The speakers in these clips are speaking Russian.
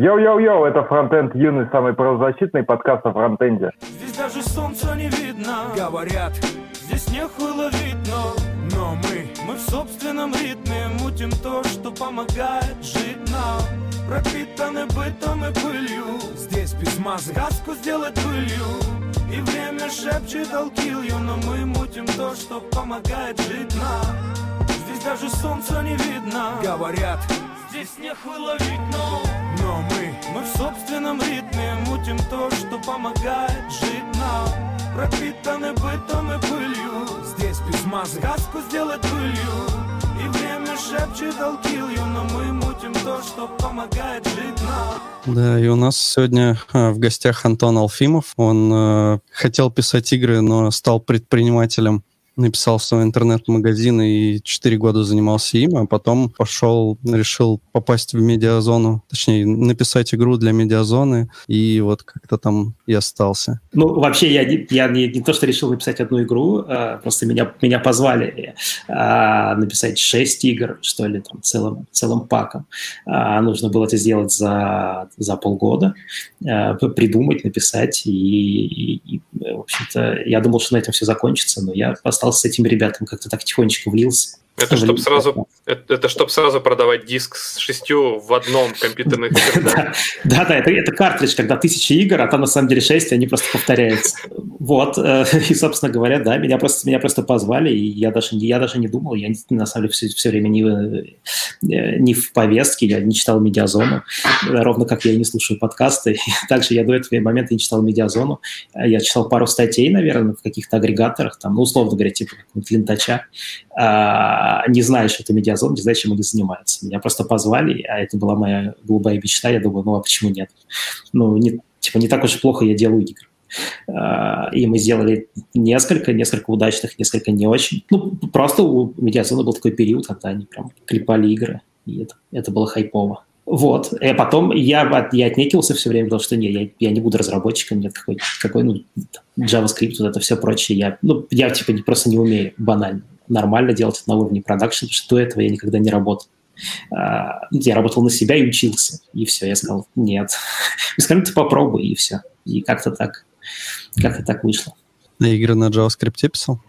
Йоу-йоу-йоу, это Фронтенд Юный, самый правозащитный подкаст о фронтенде. Здесь даже солнца не видно. Говорят, здесь нехуй ловить, но Но мы, мы в собственном ритме Мутим то, что помогает жить нам. Пропитаны бытом и пылью. Здесь без мазы Сказку сделать пылью. И время шепчет I'll Но мы мутим то, что помогает жить нам. Здесь даже солнца не видно. Говорят, здесь нехуй ловить, но Но мы, в собственном ритме Мутим то, что помогает жить нам. Пропитаны бытом и пылью. Здесь без мазы. Сказку сделать пылью. И время шепчет I'll kill you Но мы мутим то, что помогает жить нам. Да, и у нас сегодня а, в гостях Антон Алфимов. Он э, хотел писать игры, но стал предпринимателем написал свой интернет-магазин и 4 года занимался им, а потом пошел, решил попасть в медиазону, точнее, написать игру для медиазоны, и вот как-то там и остался. Ну, вообще, я, я не, не то, что решил написать одну игру, а, просто меня, меня позвали а, написать 6 игр, что ли, там, целым, целым паком. А, нужно было это сделать за, за полгода, а, придумать, написать, и, и, и, в общем-то, я думал, что на этом все закончится, но я остался с этим ребятам, как-то так тихонечко влился. Это чтобы сразу, это, это чтобы сразу продавать диск с шестью в одном компьютерных Да, да, это, это картридж, когда тысяча игр, а там на самом деле шесть, и они просто повторяются. Вот, э, и, собственно говоря, да, меня просто, меня просто позвали, и я даже, я даже не думал, я на самом деле все, все время не, э, не в повестке, я не читал медиазону, ровно как я и не слушаю подкасты. Также я до этого момента не читал медиазону. Я читал пару статей, наверное, в каких-то агрегаторах, там, ну, условно говоря, типа лентача, не знаю, что это медиазон, не знаю, чем они занимаются. Меня просто позвали, а это была моя голубая мечта. Я думаю, ну а почему нет? Ну, не, типа, не так уж плохо я делаю игры. А, и мы сделали несколько, несколько удачных, несколько не очень. Ну, просто у медиазона был такой период, когда они прям клепали игры, и это, это было хайпово. Вот. И потом я, я отнекился все время, потому что не, я, я не буду разработчиком, нет, какой, какой ну, JavaScript, вот это все прочее. Я, ну, я типа просто не умею, банально нормально делать это на уровне продакшн, потому что до этого я никогда не работал. А, я работал на себя и учился. И все, я сказал, нет. Вы сказали, ты попробуй, и все. И как-то так, как-то так вышло. На игры на JavaScript писал?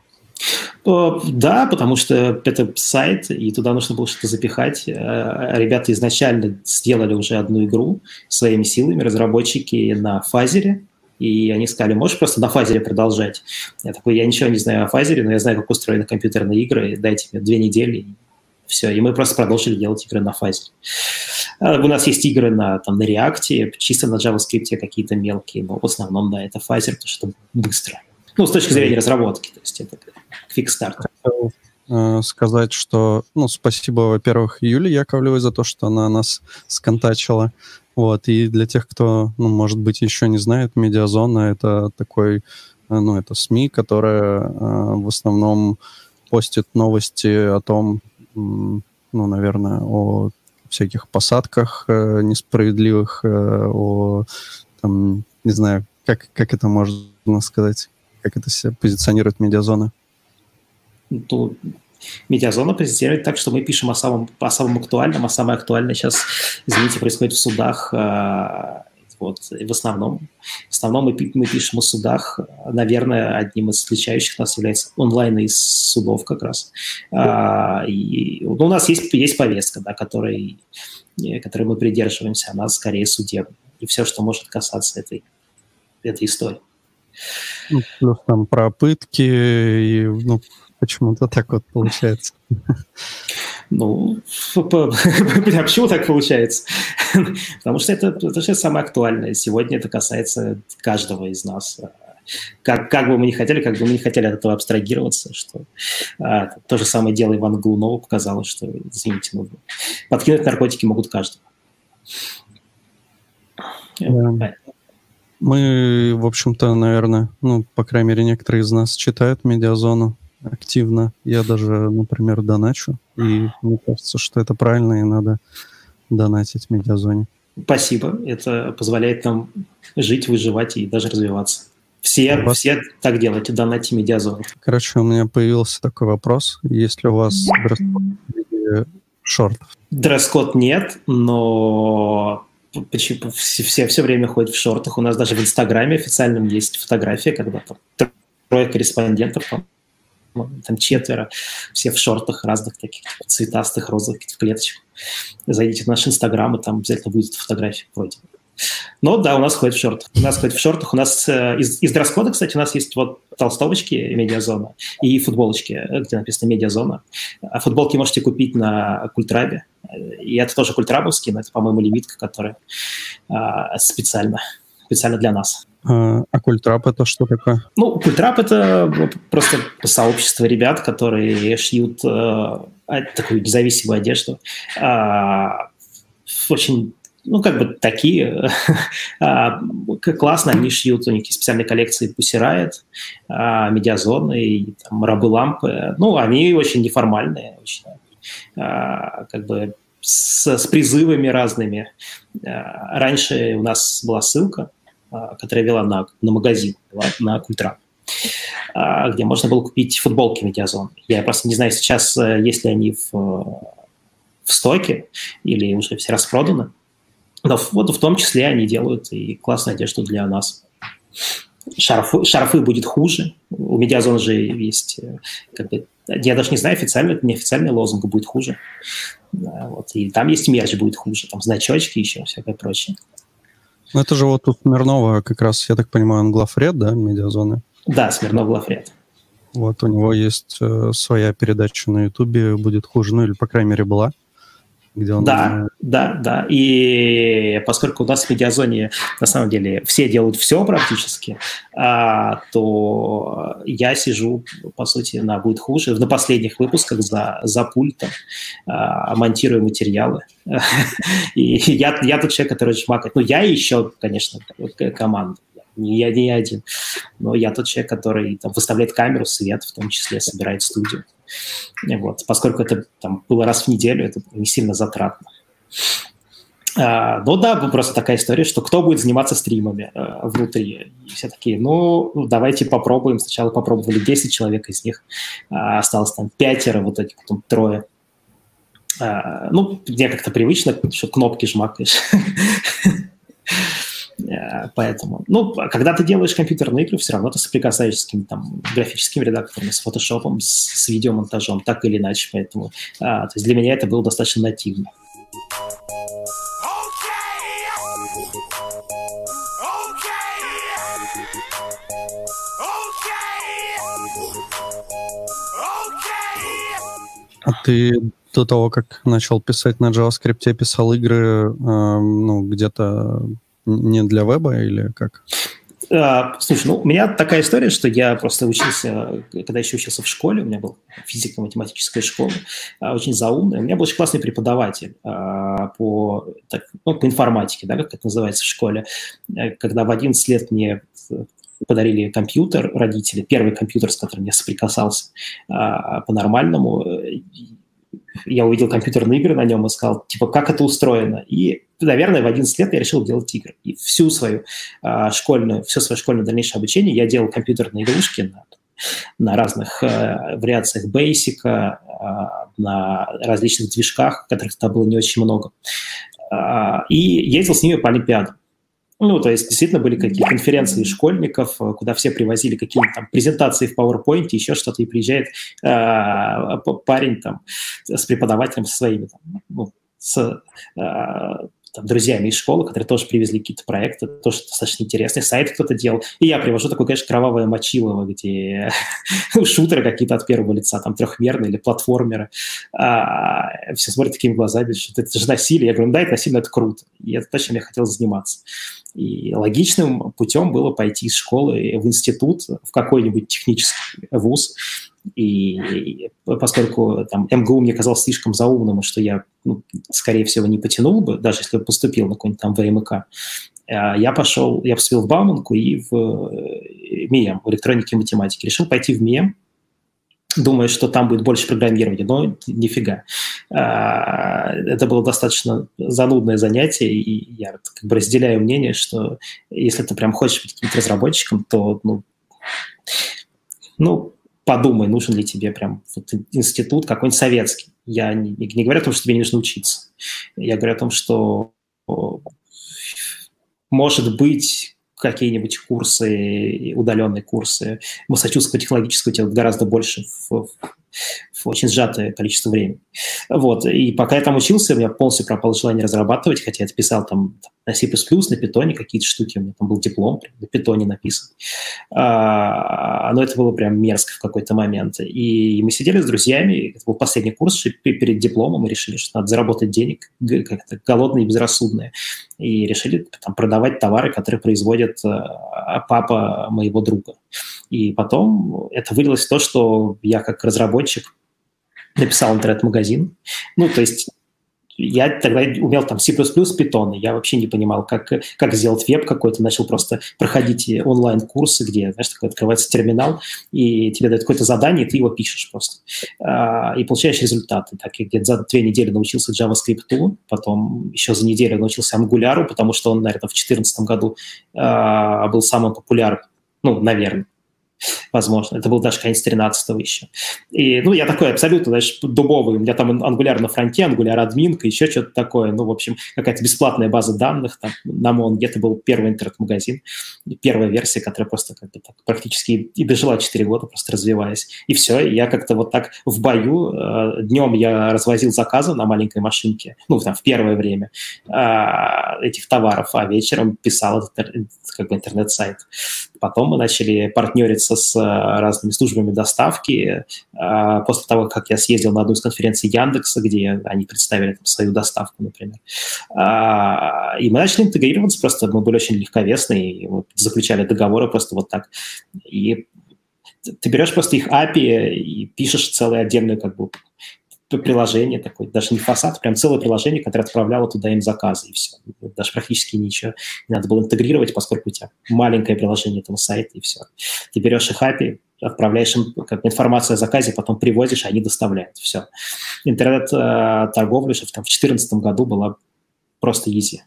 Да, потому что это сайт, и туда нужно было что-то запихать. Э, ребята изначально сделали уже одну игру своими силами, разработчики на фазере, и они сказали, можешь просто на фазере продолжать? Я такой, я ничего не знаю о фазере, но я знаю, как устроены компьютерные игры, дайте мне две недели, и все. И мы просто продолжили делать игры на Phaser. А, у нас есть игры на, там, на React, чисто на JavaScript какие-то мелкие, но в основном, да, это Phaser, потому что это быстро. Ну, с точки зрения разработки, то есть это quick start э, сказать, что, ну, спасибо, во-первых, Юле Яковлевой за то, что она нас сконтачила. Вот, и для тех, кто, ну, может быть, еще не знает, Медиазона — это такой, э, ну, это СМИ, которая э, в основном постит новости о том, ну, наверное, о всяких посадках э, несправедливых, э, о, там, не знаю, как, как это можно сказать, как это себя позиционирует медиазона? Ну, медиазона позиционирует так, что мы пишем о самом, о самом актуальном, а самое актуальное сейчас, извините, происходит в судах. Э, вот, в основном, в основном мы, мы пишем о судах. Наверное, одним из отличающих нас является онлайн из судов как раз. А, и, ну, у нас есть, есть повестка, да, которой, которой мы придерживаемся, она скорее судебная. И все, что может касаться этой, этой истории. Ну, плюс там про пытки и ну, Почему-то так вот получается. Ну, почему так получается? Потому что это, это же самое актуальное. Сегодня это касается каждого из нас. Как, как бы мы ни хотели, как бы мы не хотели от этого абстрагироваться, что а, то же самое дело Ивана Глунова показало, что, извините, ну, подкинуть наркотики могут каждого. Да. Мы, в общем-то, наверное, ну, по крайней мере, некоторые из нас читают медиазону активно. Я даже, например, доначу. И мне кажется, что это правильно, и надо донатить в медиазоне. Спасибо. Это позволяет нам жить, выживать и даже развиваться. Все, вас... все так делайте, донатьте медиазону. Короче, у меня появился такой вопрос. Есть ли у вас дресс-код шортов? Дресс-код нет, но почему все, все, все время ходят в шортах. У нас даже в Инстаграме официальном есть фотография, когда там трое корреспондентов, там, там четверо, все в шортах разных таких цветастых, розовых, в клеточках. Зайдите в наш Инстаграм, и там обязательно будет фотография вроде. Но да, у нас ходит в шортах. У нас ходит в шортах. У нас э, из, из дресс-кода, кстати, у нас есть вот толстовочки медиазона и футболочки, где написано медиазона. А футболки можете купить на Культрабе. И это тоже культрабовский, но это, по-моему, лимитка, которая а, специально, специально для нас. А, а культрап это что такое? Ну, культрап это просто сообщество ребят, которые шьют э, такую независимую одежду. Э, очень ну, как бы такие, а, классно, они шьют, у них есть специальные коллекции а, Медиазоны и там, Рабы Лампы, ну, они очень неформальные, очень, а, как бы с, с призывами разными. Раньше у нас была ссылка, которая вела на, на магазин, на Культра, где можно было купить футболки Медиазон. Я просто не знаю сейчас, э, есть ли они в, в стоке или уже все распроданы. Но вот в том числе они делают и классную одежду для нас. Шарфы, шарфы будет хуже. У Медиазона же есть, э, как бы, я даже не знаю, официально это неофициальный лозунг будет хуже. Вот. И там есть мерч будет хуже, там значочки еще, всякое прочее. Ну, это же вот у Смирнова как раз, я так понимаю, он главред, да, медиазоны? Да, Смирнов главред. Вот у него есть э, своя передача на Ютубе «Будет хуже», ну или, по крайней мере, была где он... Да, да, да. И поскольку у нас в медиазоне на самом деле все делают все практически, а, то я сижу, по сути, на будет хуже. На последних выпусках за, за пультом а, монтирую материалы. И я, я тот человек, который чмакает. Ну, я еще, конечно, команда не я не один, но я тот человек, который там, выставляет камеру, свет, в том числе собирает студию. Вот. Поскольку это там, было раз в неделю, это не сильно затратно. А, ну да, просто такая история, что кто будет заниматься стримами а, внутри. И все такие, ну, давайте попробуем. Сначала попробовали 10 человек из них, а, осталось там пятеро, вот этих потом трое. А, ну, мне как-то привычно, что кнопки жмакаешь. Э, поэтому, ну, когда ты делаешь компьютерные игры, все равно ты соприкасаешься с какими-то там графическими редакторами, с фотошопом, с, с видеомонтажом, так или иначе. Поэтому, а, то есть для меня это было достаточно нативно. А ты до того, как начал писать на JavaScript, писал игры, э, ну, где-то не для веба или как? А, слушай, ну, у меня такая история, что я просто учился, когда еще учился в школе, у меня была физико-математическая школа, а, очень заумная. У меня был очень классный преподаватель а, по, так, ну, по информатике, да, как это называется в школе. Э, когда в 11 лет мне подарили компьютер родители, первый компьютер, с которым я соприкасался по-нормальному, э, я увидел компьютерные игры на нем и сказал, типа, как это устроено. И, наверное, в 11 лет я решил делать игры. И всю свою а, школьную, все свое школьное дальнейшее обучение я делал компьютерные игрушки на, на разных а, вариациях Basic, а, на различных движках, которых там было не очень много. А, и ездил с ними по Олимпиадам. Ну, то есть действительно были какие-то конференции школьников, э, куда все привозили какие-то там презентации в PowerPoint, еще что-то, и приезжает э, парень там с преподавателем со своими, там, ну, с э, там, друзьями из школы, которые тоже привезли какие-то проекты, тоже достаточно интересные, сайт кто-то делал. И я привожу такое, конечно, кровавое мочилово, где шутеры какие-то от первого лица, там, трехмерные или платформеры. А, все смотрят такими глазами, что это же насилие. Я говорю, да, это насилие, это круто. И это то, чем я хотел заниматься. И логичным путем было пойти из школы в институт, в какой-нибудь технический вуз, и поскольку там МГУ мне казалось слишком заумным, что я, ну, скорее всего, не потянул бы, даже если бы поступил на какой-нибудь там ВМК, э, я пошел, я поступил в Бауманку и в э, МИЭМ, в электронике и математике. Решил пойти в МИЭМ, думая, что там будет больше программирования, но нифига. Э, это было достаточно занудное занятие, и я как бы разделяю мнение, что если ты прям хочешь быть каким-то разработчиком, то, ну, ну, подумай, нужен ли тебе прям вот институт какой-нибудь советский. Я не, не говорю о том, что тебе не нужно учиться. Я говорю о том, что может быть, какие-нибудь курсы, удаленные курсы массачусетского технологического делают гораздо больше в, в очень сжатое количество времени. Вот. И пока я там учился, у меня полностью пропало желание разрабатывать, хотя я писал там на C++, на питоне какие-то штуки, у меня там был диплом на питоне написан. А, но это было прям мерзко в какой-то момент. И мы сидели с друзьями, это был последний курс, перед дипломом мы решили, что надо заработать денег, как-то голодные и безрассудные. И решили там, продавать товары, которые производит а, папа моего друга. И потом это вылилось в то, что я как разработчик написал интернет-магазин. Ну, то есть я тогда умел там C++, Python, я вообще не понимал, как, как сделать веб какой-то, начал просто проходить онлайн-курсы, где, знаешь, такой открывается терминал, и тебе дают какое-то задание, и ты его пишешь просто. А, и получаешь результаты. Так я где-то за две недели научился JavaScript, потом еще за неделю научился Angular, потому что он, наверное, в 2014 году а, был самым популярным, ну, наверное возможно. Это был даже конец 13 еще. И, ну, я такой абсолютно, знаешь, дубовый. У меня там ангуляр на фронте, ангуляр админка, еще что-то такое. Ну, в общем, какая-то бесплатная база данных. Там, на Монге это был первый интернет-магазин, первая версия, которая просто как бы так практически и дожила 4 года, просто развиваясь. И все, я как-то вот так в бою, э, днем я развозил заказы на маленькой машинке, ну, там, в первое время э, этих товаров, а вечером писал этот как бы интернет-сайт. Потом мы начали партнериться с разными службами доставки. А, после того, как я съездил на одну из конференций Яндекса, где они представили там, свою доставку, например. А, и мы начали интегрироваться, просто мы были очень легковесные, и заключали договоры просто вот так. И ты берешь просто их API и пишешь целую отдельную как бы приложение такое, даже не фасад, прям целое приложение, которое отправляло туда им заказы, и все. Даже практически ничего не надо было интегрировать, поскольку у тебя маленькое приложение этого сайта, и все. Ты берешь их API, отправляешь им как информацию о заказе, потом привозишь, они доставляют. Все. Интернет-торговля в 2014 году была просто easy.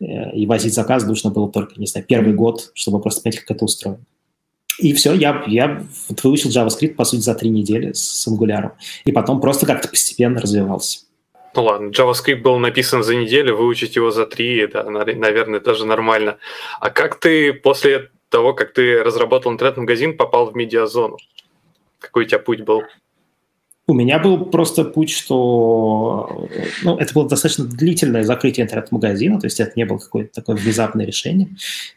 Э, и возить заказ нужно было только, не знаю, первый год, чтобы просто понять, как это устроено. И все, я, я вот выучил JavaScript, по сути, за три недели с Angular. И потом просто как-то постепенно развивался. Ну ладно, JavaScript был написан за неделю, выучить его за три, да, наверное, тоже нормально. А как ты после того, как ты разработал интернет-магазин, попал в медиазону? Какой у тебя путь был? У меня был просто путь, что ну, это было достаточно длительное закрытие интернет-магазина, то есть это не было какое-то такое внезапное решение.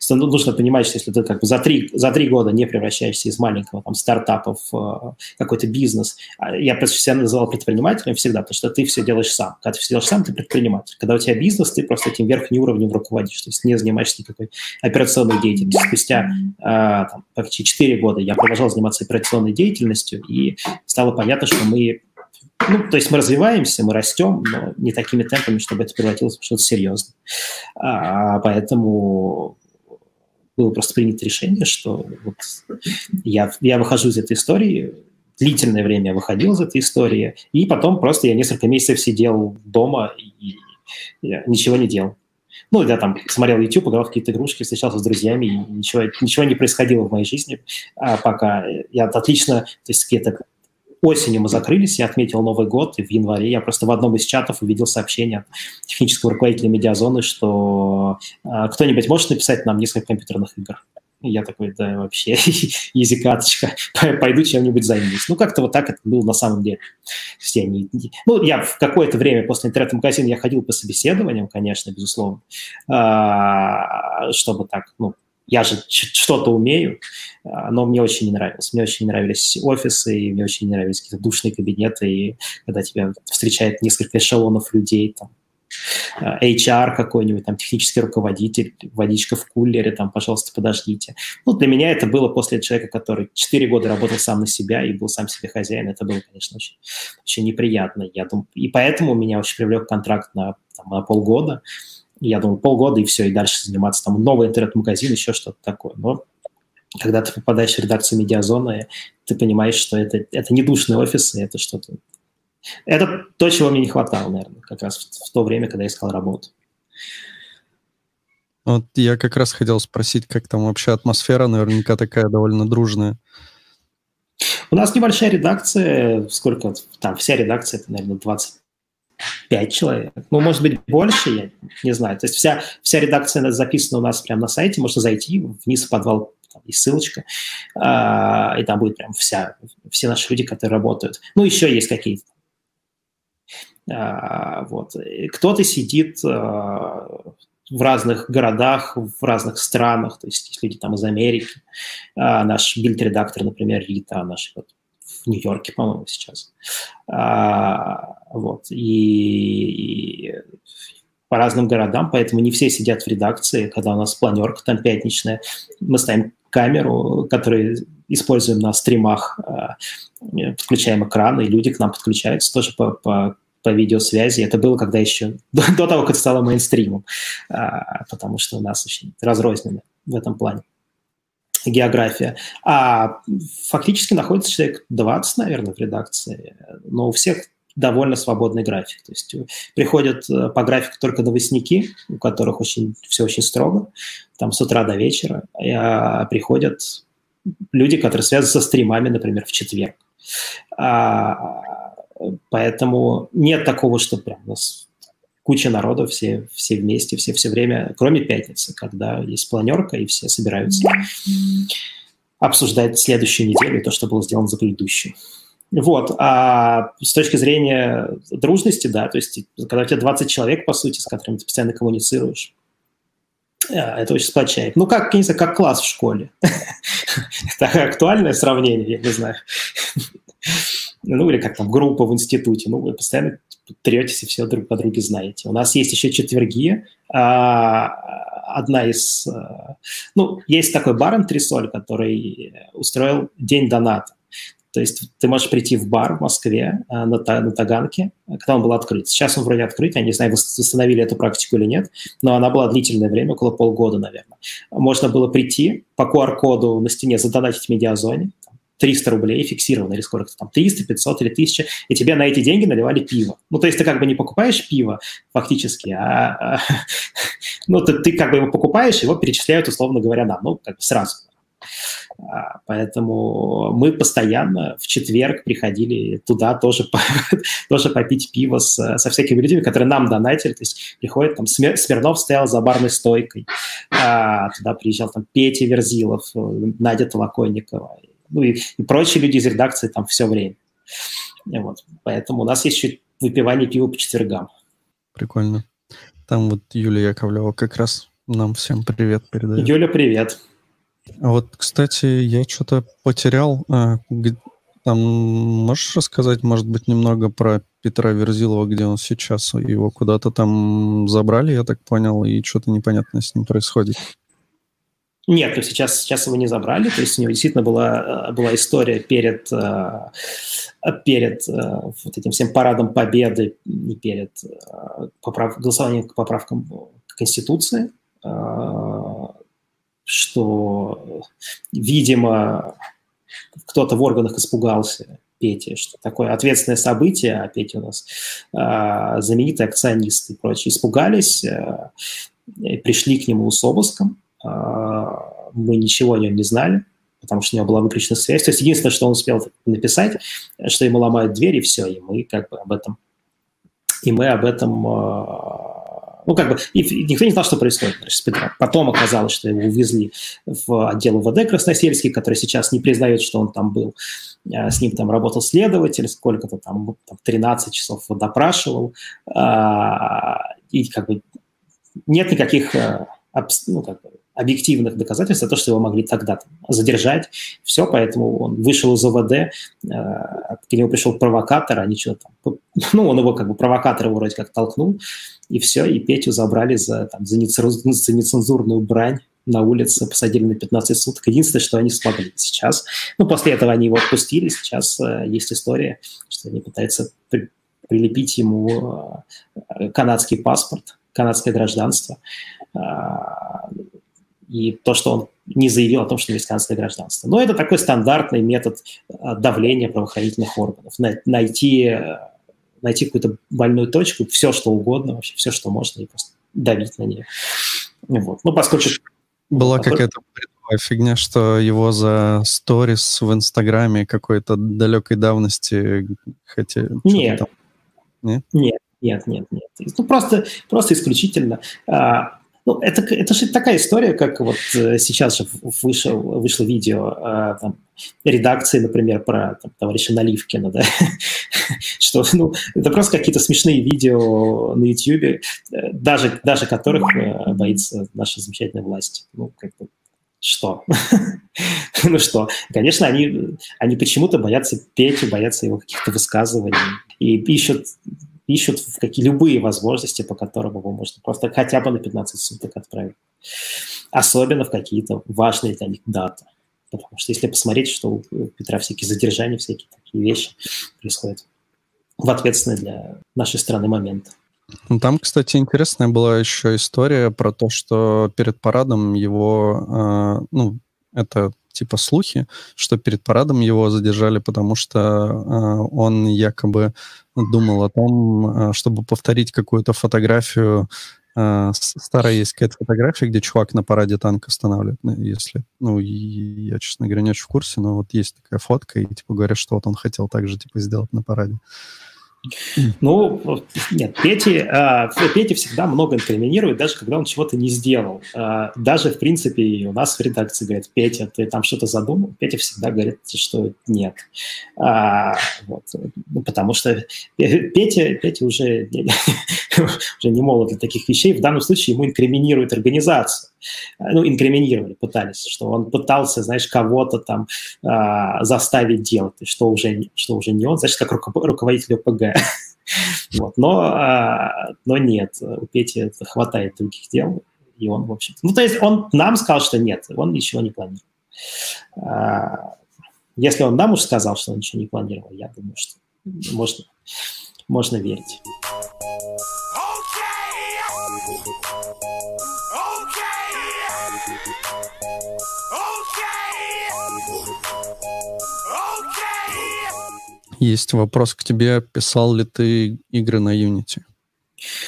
Ну, нужно понимать, что если ты как бы за три, за три года не превращаешься из маленького там, стартапа в э, какой-то бизнес, а я просто себя называл предпринимателем всегда, потому что ты все делаешь сам. Когда ты все делаешь сам, ты предприниматель. Когда у тебя бизнес, ты просто этим верхним уровнем руководишь, то есть не занимаешься никакой операционной деятельностью. Спустя э, там, почти 4 года я продолжал заниматься операционной деятельностью, и стало понятно, что мы ну, то есть мы развиваемся, мы растем, но не такими темпами, чтобы это превратилось в что-то серьезное. А, поэтому было просто принято решение, что вот я, я выхожу из этой истории, длительное время я выходил из этой истории, и потом просто я несколько месяцев сидел дома и ничего не делал. Ну, я там смотрел YouTube, играл в какие-то игрушки, встречался с друзьями, и ничего, ничего не происходило в моей жизни, а пока я отлично, то есть какие-то осенью мы закрылись, я отметил Новый год, и в январе я просто в одном из чатов увидел сообщение от технического руководителя медиазоны, что э, кто-нибудь может написать нам несколько компьютерных игр. И я такой, да, вообще, изи каточка, пойду чем-нибудь займусь. Ну, как-то вот так это было на самом деле. Все они... Ну, я в какое-то время после интернет-магазина я ходил по собеседованиям, конечно, безусловно, а, чтобы так, ну, я же что-то умею, а, но мне очень не нравилось. Мне очень не нравились офисы, и мне очень не нравились какие-то душные кабинеты, и когда тебя встречает несколько эшелонов людей, там, а, HR какой-нибудь, там, технический руководитель, водичка в кулере, там, пожалуйста, подождите. Ну, для меня это было после человека, который 4 года работал сам на себя и был сам себе хозяин. Это было, конечно, очень, очень неприятно. Я думаю, и поэтому меня очень привлек контракт на, там, на полгода я думал, полгода и все, и дальше заниматься там новый интернет-магазин, еще что-то такое. Но когда ты попадаешь в редакцию медиазоны, ты понимаешь, что это, это не душные офисы, это что-то... Это то, чего мне не хватало, наверное, как раз в, в то время, когда я искал работу. Вот я как раз хотел спросить, как там вообще атмосфера, наверняка такая довольно дружная. У нас небольшая редакция, сколько там, вся редакция, это, наверное, 20 пять человек. Ну, может быть, больше, я не знаю. То есть вся, вся редакция записана у нас прямо на сайте, можно зайти вниз в подвал, там есть ссылочка, а, и там будет прям вся, все наши люди, которые работают. Ну, еще есть какие-то а, вот. Кто-то сидит а, в разных городах, в разных странах, то есть есть люди там из Америки. А, наш бильд-редактор, например, Рита, наш вот, в Нью-Йорке, по-моему, сейчас. А, вот. И, и по разным городам, поэтому не все сидят в редакции, когда у нас планерка там пятничная. Мы ставим камеру, которую используем на стримах, а, подключаем экран, и люди к нам подключаются тоже по, по по видеосвязи. Это было когда еще до, до того, как стало мейнстримом, а, потому что у нас очень разрознены в этом плане география. А фактически находится человек 20, наверное, в редакции, но у всех довольно свободный график. То есть приходят э, по графику только новостники, у которых очень, все очень строго, там с утра до вечера, а приходят люди, которые связаны со стримами, например, в четверг. А, Поэтому нет такого, что прям у нас куча народу, все, все вместе, все все время, кроме пятницы, когда есть планерка, и все собираются обсуждать следующую неделю, то, что было сделано за предыдущую. Вот, а с точки зрения дружности, да, то есть когда у тебя 20 человек, по сути, с которыми ты постоянно коммуницируешь, э, это очень сплочает. Ну, как, не знаю, как класс в школе. Это актуальное сравнение, я не знаю ну или как там группа в институте, ну вы постоянно третесь и все друг по друге знаете. У нас есть еще четверги, а, одна из, а, ну есть такой бар Антресоль, который устроил день доната. То есть ты можешь прийти в бар в Москве а, на, на Таганке, когда он был открыт. Сейчас он вроде открыт, я не знаю, восстановили эту практику или нет, но она была длительное время, около полгода, наверное. Можно было прийти по QR-коду на стене, задонатить в медиазоне, 300 рублей фиксированно, или сколько-то там, 300, 500 или 1000, и тебе на эти деньги наливали пиво. Ну, то есть ты как бы не покупаешь пиво фактически, а, а ну, ты, ты как бы его покупаешь, его перечисляют, условно говоря, нам, ну, как бы сразу. А, поэтому мы постоянно в четверг приходили туда тоже, тоже попить пиво с, со всякими людьми, которые нам донатили. То есть приходит там Смирнов стоял за барной стойкой, а, туда приезжал там Петя Верзилов, Надя Толоконникова, ну и, и прочие люди из редакции там все время. Вот. Поэтому у нас есть еще выпивание пива по четвергам. Прикольно. Там вот Юлия Яковлева как раз нам всем привет передает. Юля, привет. А вот, кстати, я что-то потерял. А, там можешь рассказать, может быть, немного про Петра Верзилова, где он сейчас? Его куда-то там забрали, я так понял, и что-то непонятное с ним происходит. Нет, то сейчас, сейчас его не забрали, то есть у него действительно была, э, была история перед, э, перед э, вот этим всем парадом победы и перед поправ, голосованием к поправкам Конституции, что, видимо, кто-то в органах испугался Пети, что такое ответственное событие, а Петя у нас знаменитый акционист и прочее, испугались, пришли к нему с обыском, мы ничего о нем не знали, потому что у него была выключена связь. То есть единственное, что он успел написать, что ему ломают дверь, и все, и мы как бы об этом, и мы об этом, а, ну как бы, и никто не знал, что происходит. Потом оказалось, что его увезли в отдел УВД Красносельский, который сейчас не признает, что он там был. А, с ним там работал следователь, сколько-то там, там 13 часов допрашивал. И как бы нет никаких ну, как бы, объективных доказательств, то, что его могли тогда там, задержать. Все, поэтому он вышел из ОВД, э, к нему пришел провокатор, они что-то там... Ну, он его как бы провокатор вроде как толкнул, и все, и Петю забрали за, там, за, за нецензурную брань на улице, посадили на 15 суток. Единственное, что они смогли сейчас. Ну, после этого они его отпустили. Сейчас э, есть история, что они пытаются при, прилепить ему э, канадский паспорт, канадское гражданство. Э, и то, что он не заявил о том, что американское гражданство. Но это такой стандартный метод э, давления правоохранительных органов. Найти, э, найти какую-то больную точку, все что угодно, вообще все, что можно, и просто давить на нее. Вот. Ну, поскольку... Была какая-то фигня, что его за сторис в Инстаграме какой-то далекой давности хотели... Нет. Там... Нет? Нет. Нет, нет, нет. Ну, просто, просто исключительно. А, ну, это, это же такая история, как вот э, сейчас же вышел, вышло видео а, там, редакции, например, про там, товарища Наливкина, да, что, ну, это просто какие-то смешные видео на YouTube, э, даже, даже которых э, боится наша замечательная власть. Ну, как бы, что? ну что? Конечно, они, они почему-то боятся Петю, боятся его каких-то высказываний и ищут ищут в какие любые возможности, по которым его можно просто хотя бы на 15 суток отправить. Особенно в какие-то важные для них даты. Потому что если посмотреть, что у Петра всякие задержания, всякие такие вещи происходят в ответственный для нашей страны момент. Ну, там, кстати, интересная была еще история про то, что перед парадом его, э, ну, это типа слухи, что перед парадом его задержали, потому что э, он якобы думал о том, э, чтобы повторить какую-то фотографию. Э, старая есть какая-то фотография, где чувак на параде танк останавливает. Ну, если, ну, я, честно говоря, не очень в курсе, но вот есть такая фотка, и типа говорят, что вот он хотел также типа сделать на параде. Ну, нет, Пети, э, Пети всегда много инкриминирует, даже когда он чего-то не сделал. Э, даже, в принципе, у нас в редакции говорят, Петя, ты там что-то задумал? Петя всегда говорит, что нет. А, вот, ну, потому что Петя, Петя уже, уже не молод для таких вещей. В данном случае ему инкриминирует организацию. Ну, инкриминировали, пытались, что он пытался, знаешь, кого-то там а, заставить делать, что уже, что уже не он, значит, как руководитель ОПГ. Вот. Но, а, но нет, у Пети хватает других дел, и он, в общем... Ну, то есть он нам сказал, что нет, он ничего не планирует. А, если он нам уж сказал, что он ничего не планировал, я думаю, что можно, можно верить. Есть вопрос к тебе. Писал ли ты игры на Unity?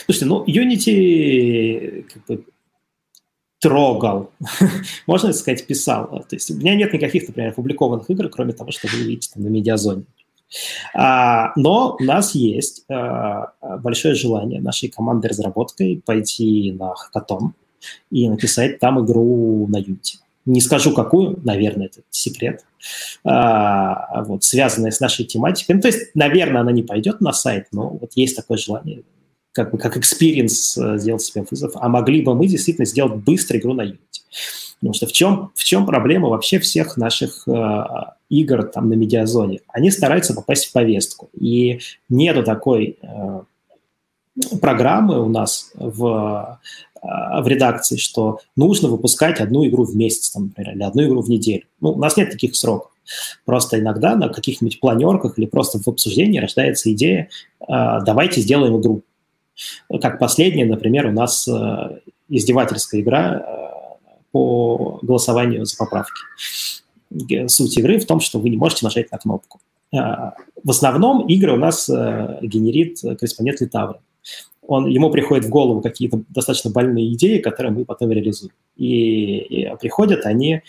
Слушайте, ну, Unity как бы трогал. Можно сказать, писал. То есть у меня нет никаких, например, опубликованных игр, кроме того, что вы видите там, на медиазоне. А, но у нас есть а, большое желание нашей команды разработкой пойти на хакатон и написать там игру на Unity. Не скажу какую, наверное, это секрет, а, вот, связанная с нашей тематикой. Ну, то есть, наверное, она не пойдет на сайт, но вот есть такое желание, как бы как experience э, сделать себе вызов. А могли бы мы действительно сделать быстро игру на Unity. Потому что в чем, в чем проблема вообще всех наших э, игр там на медиазоне? Они стараются попасть в повестку. И нету такой э, программы у нас в в редакции, что нужно выпускать одну игру в месяц, там, например, или одну игру в неделю. Ну, у нас нет таких сроков. Просто иногда на каких-нибудь планерках или просто в обсуждении рождается идея а, «давайте сделаем игру». Как последняя, например, у нас а, издевательская игра по голосованию за поправки. Суть игры в том, что вы не можете нажать на кнопку. В основном игры у нас генерит корреспондент Литавра он, ему приходят в голову какие-то достаточно больные идеи, которые мы потом реализуем. И, и приходят они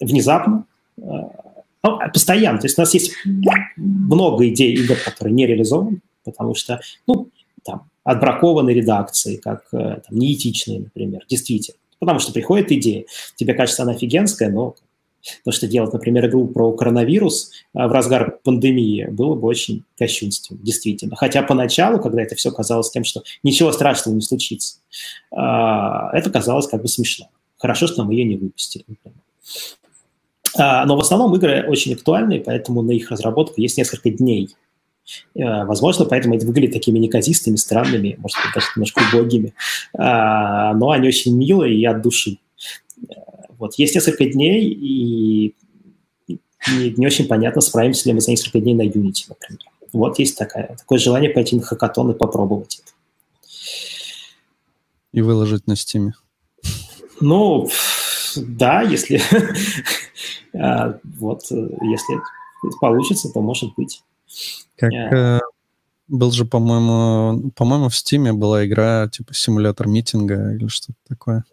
внезапно, э, ну, постоянно. То есть у нас есть много идей игр, которые не реализованы, потому что, ну, там, отбракованы редакции, как э, там, неэтичные, например, действительно. Потому что приходит идея, тебе кажется она офигенская, но то, что делать, например, игру про коронавирус а, в разгар пандемии было бы очень кощунственно, действительно. Хотя поначалу, когда это все казалось тем, что ничего страшного не случится, а, это казалось как бы смешно. Хорошо, что мы ее не выпустили, например. А, но в основном игры очень актуальны, поэтому на их разработку есть несколько дней. Возможно, поэтому это выглядит такими неказистыми, странными, может быть, даже немножко убогими. Но они очень милые и от души. Вот есть несколько дней, и не, не очень понятно, справимся ли мы за несколько дней на Unity, например. Вот есть такая, такое желание пойти на хакатон и попробовать это. И выложить на стиме. Ну, да, если а, вот, если получится, то может быть. Как э, был же, по-моему, по-моему, в Стиме была игра типа симулятор митинга или что-то такое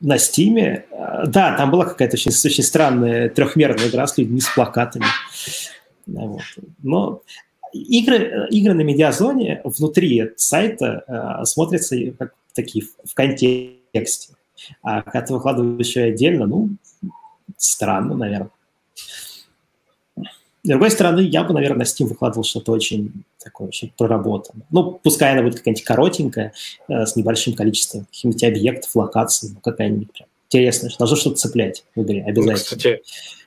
на Стиме. Э, да, там была какая-то очень, очень странная трехмерная игра с людьми с плакатами. Вот. Но игры, игры на медиазоне внутри сайта смотрятся как такие в контексте. А когда ты выкладываешь еще отдельно, ну, странно, наверное. С другой стороны, я бы, наверное, на Steam выкладывал что-то очень такое, очень проработанное. Ну, пускай она будет какая-нибудь коротенькая, э, с небольшим количеством каких-нибудь объектов, локаций, ну, какая-нибудь прям интересная. Должно что-то цеплять в игре, обязательно. Ну, кстати,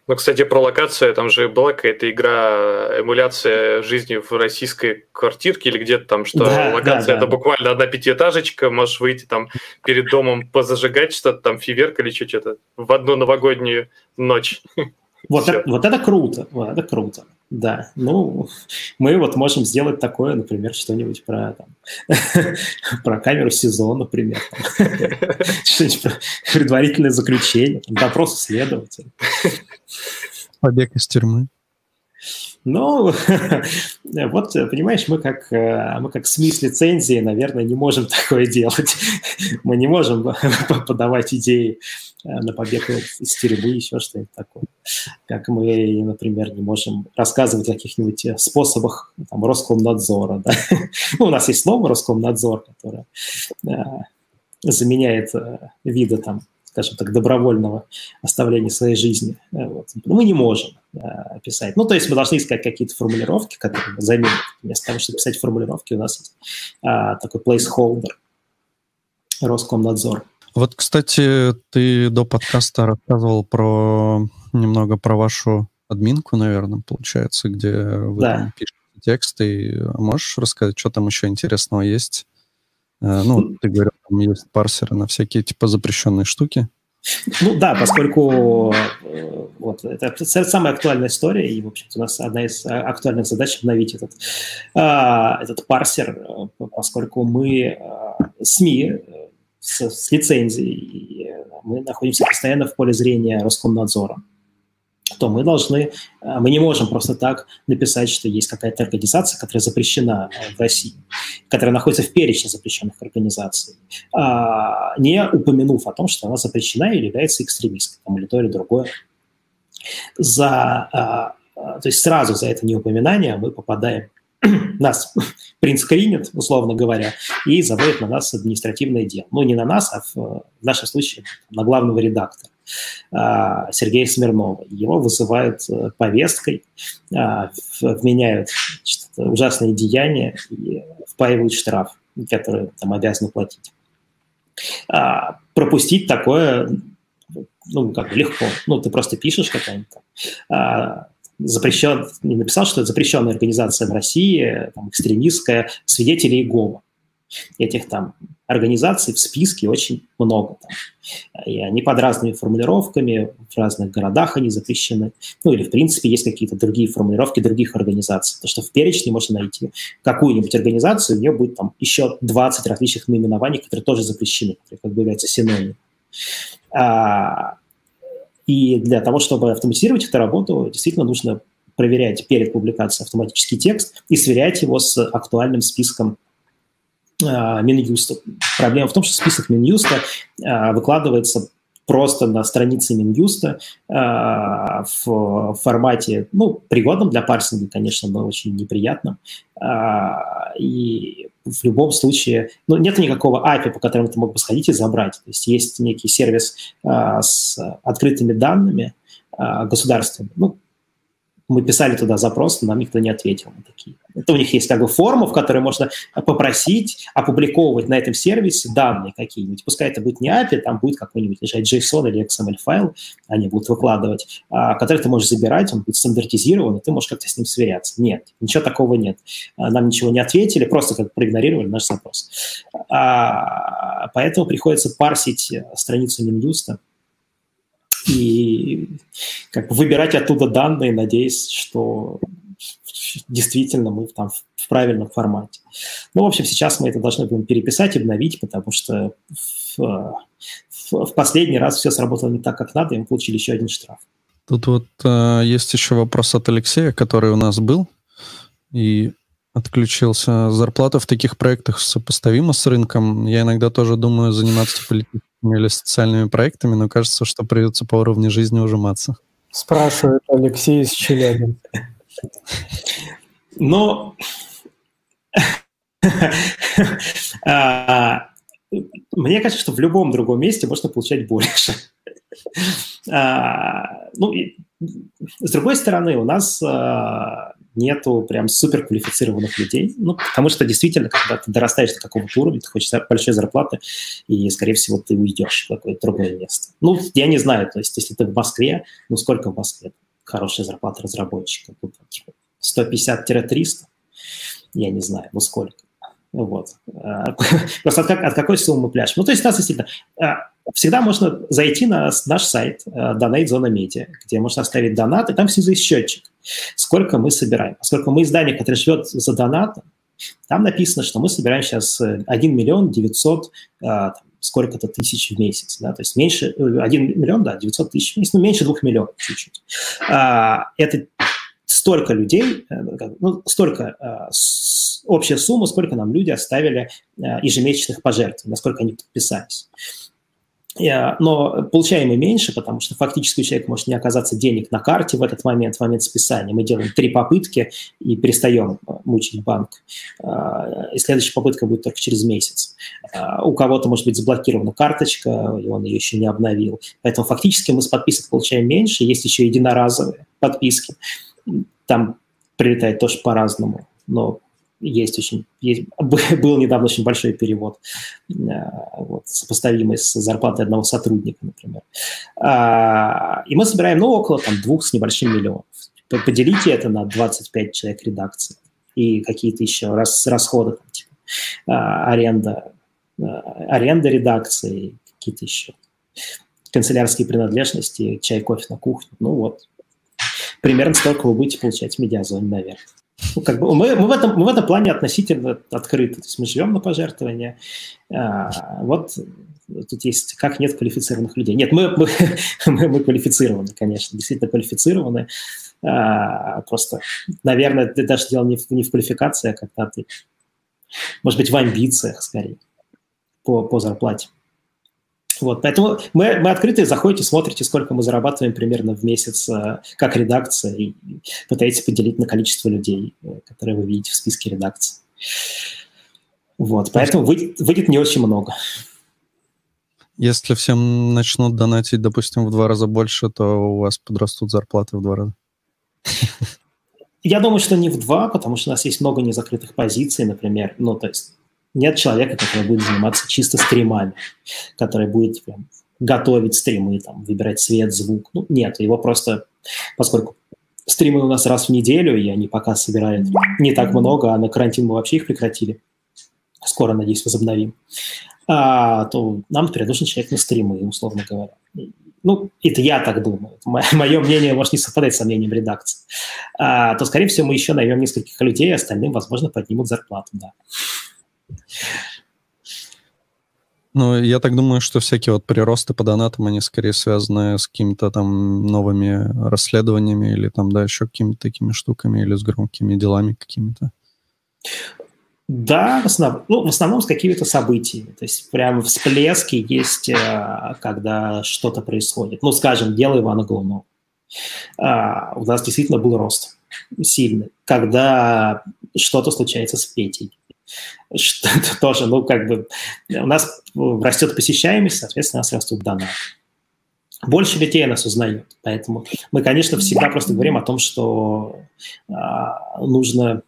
ну, кстати, про локацию, там же была какая-то игра, эмуляция жизни в российской квартирке или где-то там, что да, локация да, да. это буквально одна пятиэтажечка, можешь выйти там перед домом позажигать что-то, там фейерверк или что-то в одну новогоднюю ночь. Вот это, вот это круто, вот это круто. Да, ну, мы вот можем сделать такое, например, что-нибудь про, там, про камеру СИЗО, например, что-нибудь про предварительное заключение, допрос следователя. Побег из тюрьмы. Ну, вот, понимаешь, мы как, э, мы как СМИ с лицензией, наверное, не можем такое делать. Мы не можем подавать идеи э, на побег из тюрьмы, еще что-нибудь такое. Как мы, например, не можем рассказывать о каких-нибудь э, способах там, Роскомнадзора. Да? Ну, у нас есть слово Роскомнадзор, которое заменяет виды там скажем так, добровольного оставления своей жизни. Э, вот. Мы не можем э, писать. Ну, то есть мы должны искать какие-то формулировки, которые заменят. Вместо того, чтобы писать формулировки, у нас есть а, такой placeholder Роскомнадзор. Вот, кстати, ты до подкаста рассказывал про немного про вашу админку, наверное, получается, где вы да. пишете тексты. Можешь рассказать, что там еще интересного есть? Э, ну, ты говорил, там есть парсеры на всякие типа запрещенные штуки. Ну да, поскольку э, вот, это самая актуальная история, и, в общем-то, у нас одна из а, актуальных задач обновить этот, а, этот парсер, э, поскольку мы СМИ с, с лицензией, мы находимся постоянно в поле зрения Роскомнадзора то мы должны, э, мы не можем просто так написать, что есть какая-то организация, которая запрещена э, в России, которая находится в перечне запрещенных организаций, а, не упомянув о том, что она запрещена или является экстремистской, там, или то, или другое. За, а, а, то есть сразу за это неупоминание мы попадаем нас принтскринят, условно говоря, и заводят на нас административное дело. Ну, не на нас, а в, в нашем случае на главного редактора. А, Сергея Смирнова. Его вызывают э, повесткой, а, вменяют ужасные деяния и впаивают штраф, который там обязаны платить. А, пропустить такое ну, как легко. Ну, ты просто пишешь какая-нибудь запрещен, не написал, что это запрещенная организация в России, там, экстремистская, свидетели Иегова. Этих там организаций в списке очень много. Там. И они под разными формулировками, в разных городах они запрещены. Ну или, в принципе, есть какие-то другие формулировки других организаций. То, что в перечне можно найти какую-нибудь организацию, у нее будет там еще 20 различных наименований, которые тоже запрещены, которые как бы являются синонимами. А, и для того, чтобы автоматизировать эту работу, действительно нужно проверять перед публикацией автоматический текст и сверять его с актуальным списком Минюста. Проблема в том, что список Минюста а, выкладывается просто на странице Минюста а, в формате, ну, пригодном для парсинга, конечно, но очень неприятном. И в любом случае, ну, нет никакого API, по которому ты мог бы сходить и забрать. То есть есть некий сервис с открытыми данными государственными. Ну, мы писали туда запрос, нам никто не ответил на такие. Это у них есть как бы форма, в которой можно попросить опубликовывать на этом сервисе данные какие-нибудь. Пускай это будет не API, там будет какой-нибудь лежать JSON или XML файл, они будут выкладывать, а, который ты можешь забирать, он будет стандартизирован, и ты можешь как-то с ним сверяться. Нет, ничего такого нет. А, нам ничего не ответили, просто как проигнорировали наш запрос. А, поэтому приходится парсить страницу Минюста, и как бы выбирать оттуда данные, надеясь, что действительно мы там в правильном формате. Ну, в общем, сейчас мы это должны будем переписать, обновить, потому что в, в, в последний раз все сработало не так, как надо, и мы получили еще один штраф. Тут вот э, есть еще вопрос от Алексея, который у нас был и отключился. Зарплата в таких проектах сопоставима с рынком. Я иногда тоже думаю заниматься политикой или социальными проектами, но кажется, что придется по уровню жизни ужиматься. Спрашивает Алексей из Челябинска. Но а, мне кажется, что в любом другом месте можно получать больше. А, ну, с другой стороны, у нас а, нету прям суперквалифицированных людей, ну, потому что действительно, когда ты дорастаешь до какого-то уровня, ты хочешь большой зарплаты, и, скорее всего, ты уйдешь в какое-то другое место. Ну, я не знаю, то есть, если ты в Москве, ну, сколько в Москве хорошая зарплата разработчика? 150-300? Я не знаю, ну, сколько? Вот. А, просто от, от какой суммы пляж? Ну, то есть, нас действительно а, всегда можно зайти на наш сайт а, Donate Zona Media, где можно оставить донат, и там снизу есть счетчик, сколько мы собираем. Поскольку мы издание, которое живет за донатом, там написано, что мы собираем сейчас 1 э, миллион 900 сколько-то тысяч в месяц, да, то есть меньше, 1 э, миллион, да, 900 тысяч в месяц, ну, меньше 2 миллионов чуть-чуть. Это столько людей, э, ну, столько общая сумма, сколько нам люди оставили э, ежемесячных пожертвований, насколько они подписались. Э, но получаем меньше, потому что фактически у человека может не оказаться денег на карте в этот момент, в момент списания. Мы делаем три попытки и перестаем э, мучить банк. И следующая попытка будет только через месяц. У кого-то может быть заблокирована карточка, и он ее еще не обновил. Поэтому фактически мы с подписок получаем меньше. Есть еще единоразовые подписки. Там прилетает тоже по-разному. Но есть очень, есть, был недавно очень большой перевод, э, вот, сопоставимый с зарплатой одного сотрудника, например. А, и мы собираем, ну, около там двух с небольшим миллионов. Поделите это на 25 человек редакции и какие-то еще рас, расходы, там, типа, а, аренда, а, аренда редакции, какие-то еще канцелярские принадлежности, чай, кофе на кухню. Ну вот, примерно столько вы будете получать в медиазоне, наверное. Ну, как бы мы, мы, в этом, мы в этом плане относительно открыты. То есть мы живем на пожертвования. А, вот тут есть как нет квалифицированных людей. Нет, мы, мы, мы, мы квалифицированы, конечно, действительно квалифицированы. А, просто, наверное, это даже дело не в, не в квалификации, а когда ты, может быть, в амбициях скорее по, по зарплате. Вот, поэтому мы, мы открыты, заходите, смотрите, сколько мы зарабатываем примерно в месяц э, как редакция, и пытаетесь поделить на количество людей, э, которые вы видите в списке редакции. Вот, поэтому выйдет, выйдет не очень много. Если всем начнут донатить, допустим, в два раза больше, то у вас подрастут зарплаты в два раза. Я думаю, что не в два, потому что у нас есть много незакрытых позиций, например. Ну, то есть нет человека, который будет заниматься чисто стримами, который будет прям, готовить стримы, там, выбирать свет, звук. Ну, нет, его просто, поскольку стримы у нас раз в неделю, и они пока собирают не так много, а на карантин мы вообще их прекратили. Скоро, надеюсь, возобновим. А, то нам теперь нужен человек на стримы, условно говоря. Ну, это я так думаю. Мое мнение может не совпадать с мнением редакции. А, то, скорее всего, мы еще наймем нескольких людей, остальным, возможно, поднимут зарплату, да. Ну, я так думаю, что всякие вот приросты по донатам, они скорее связаны с какими-то там новыми расследованиями или там, да, еще какими-то такими штуками или с громкими делами какими-то. Да, в основном, ну, в основном с какими-то событиями. То есть прямо всплески есть, э, когда что-то происходит. Ну, скажем, дело Ивана Голунова. А, у нас действительно был рост сильный, когда что-то случается с Петей что это тоже, ну, как бы, у нас растет посещаемость, соответственно, у нас растут донаты. Больше людей нас узнают, поэтому мы, конечно, всегда просто говорим о том, что а, нужно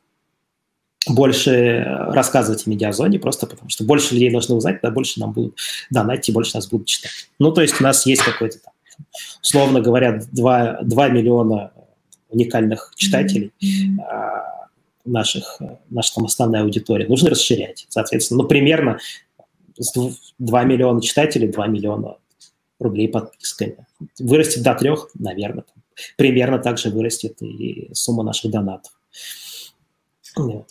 больше рассказывать о медиазоне, просто потому что больше людей должны узнать, да больше нам будут донатить, и больше нас будут читать. Ну, то есть у нас есть какой-то там, условно говоря, 2, 2 миллиона уникальных читателей, mm-hmm наших, наша там основная аудитория, нужно расширять. Соответственно, ну, примерно 2 миллиона читателей, 2 миллиона рублей подписками. Вырастет до трех, наверное. Примерно так же вырастет и сумма наших донатов. Вот.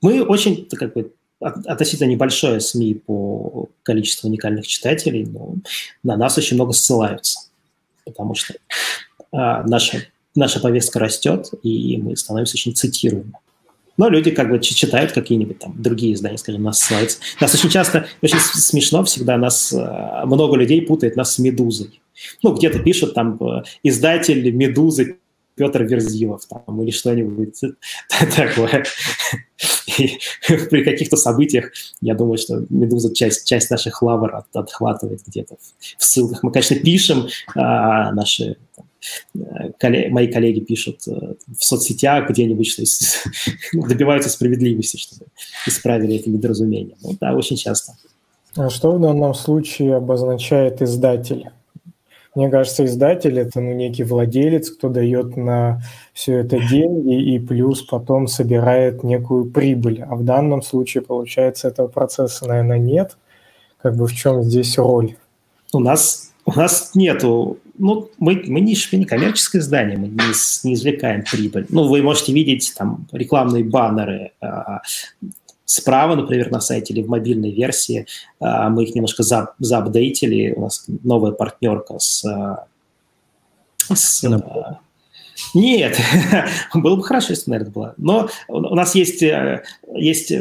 Мы очень, как бы, относительно небольшое СМИ по количеству уникальных читателей, но на нас очень много ссылаются, потому что а, наша, наша повестка растет, и мы становимся очень цитируемыми. Но люди как бы читают какие-нибудь там другие издания, скажем, нас ссылаются. Нас очень часто, очень смешно всегда, нас э, много людей путает нас с «Медузой». Ну, где-то пишут там э, издатель «Медузы» Петр Верзилов там, или что-нибудь такое. И при каких-то событиях, я думаю, что «Медуза» часть, часть наших лавр от, отхватывает где-то в, ссылках. Мы, конечно, пишем, а, наши коллеги, мои коллеги пишут э, в соцсетях где-нибудь, что добиваются справедливости, чтобы исправили это недоразумение. Ну да, очень часто. А что в данном случае обозначает издатель? Мне кажется, издатель – это ну, некий владелец, кто дает на все это деньги и плюс потом собирает некую прибыль. А в данном случае, получается, этого процесса, наверное, нет. Как бы в чем здесь роль? У нас, у нас нету ну, мы, мы не, не коммерческое издание, мы не, не извлекаем прибыль. Ну, вы можете видеть там рекламные баннеры а, справа, например, на сайте или в мобильной версии. А, мы их немножко за, заапдейтили. У нас новая партнерка с... А, с а, нет, было бы хорошо, если бы, наверное, было. Но у нас есть, э, есть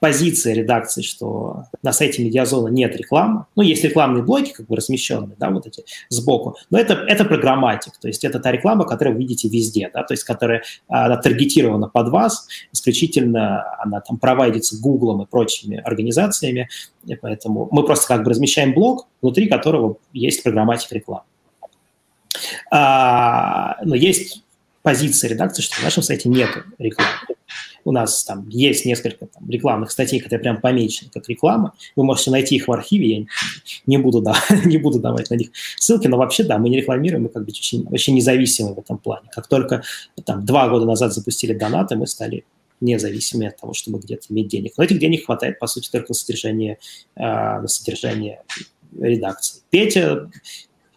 позиция редакции, что на сайте Медиазона нет рекламы. Ну, есть рекламные блоки, как бы размещенные, да, вот эти сбоку. Но это, это программатик, то есть это та реклама, которую вы видите везде, да, то есть которая она таргетирована под вас, исключительно она там проводится Гуглом и прочими организациями, и поэтому мы просто как бы размещаем блок, внутри которого есть программатик рекламы. А, но есть позиция редакции, что на нашем сайте нет рекламы у нас там есть несколько там, рекламных статей, которые прям помечены как реклама. Вы можете найти их в архиве, я не буду, да, не буду давать на них ссылки, но вообще, да, мы не рекламируем, мы как бы очень, очень независимы в этом плане. Как только там два года назад запустили донаты, мы стали независимы от того, чтобы где-то иметь денег. Но этих денег хватает, по сути, только на содержание, э, на содержание редакции. Петя,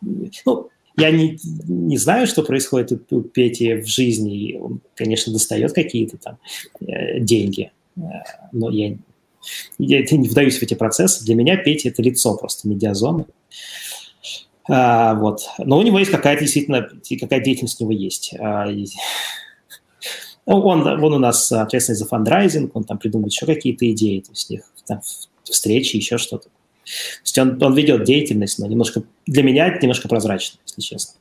ну, я не, не знаю, что происходит у, у Пети в жизни. Он, конечно, достает какие-то там э, деньги, э, но я, я не вдаюсь в эти процессы. Для меня Петя – это лицо просто медиазоны. А, вот. Но у него есть какая-то действительно, какая деятельность у него есть. А, и, он, он у нас ответственный за фандрайзинг, он там придумывает еще какие-то идеи, то есть у них там встречи, еще что-то. То есть он, он ведет деятельность, но немножко для меня это немножко прозрачно, если честно.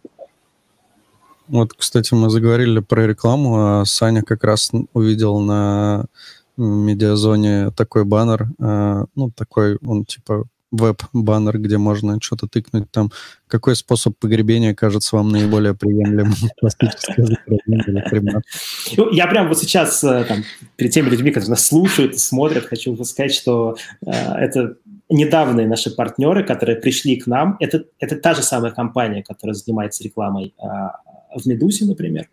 Вот, кстати, мы заговорили про рекламу, а Саня как раз увидел на медиазоне такой баннер, а, ну, такой, он типа веб-баннер, где можно что-то тыкнуть там. Какой способ погребения кажется вам наиболее приемлемым? Ну, я прям вот сейчас э, там, перед теми людьми, которые нас слушают и смотрят, хочу сказать, что э, это недавние наши партнеры, которые пришли к нам, это, это та же самая компания, которая занимается рекламой а, в Медузе, например,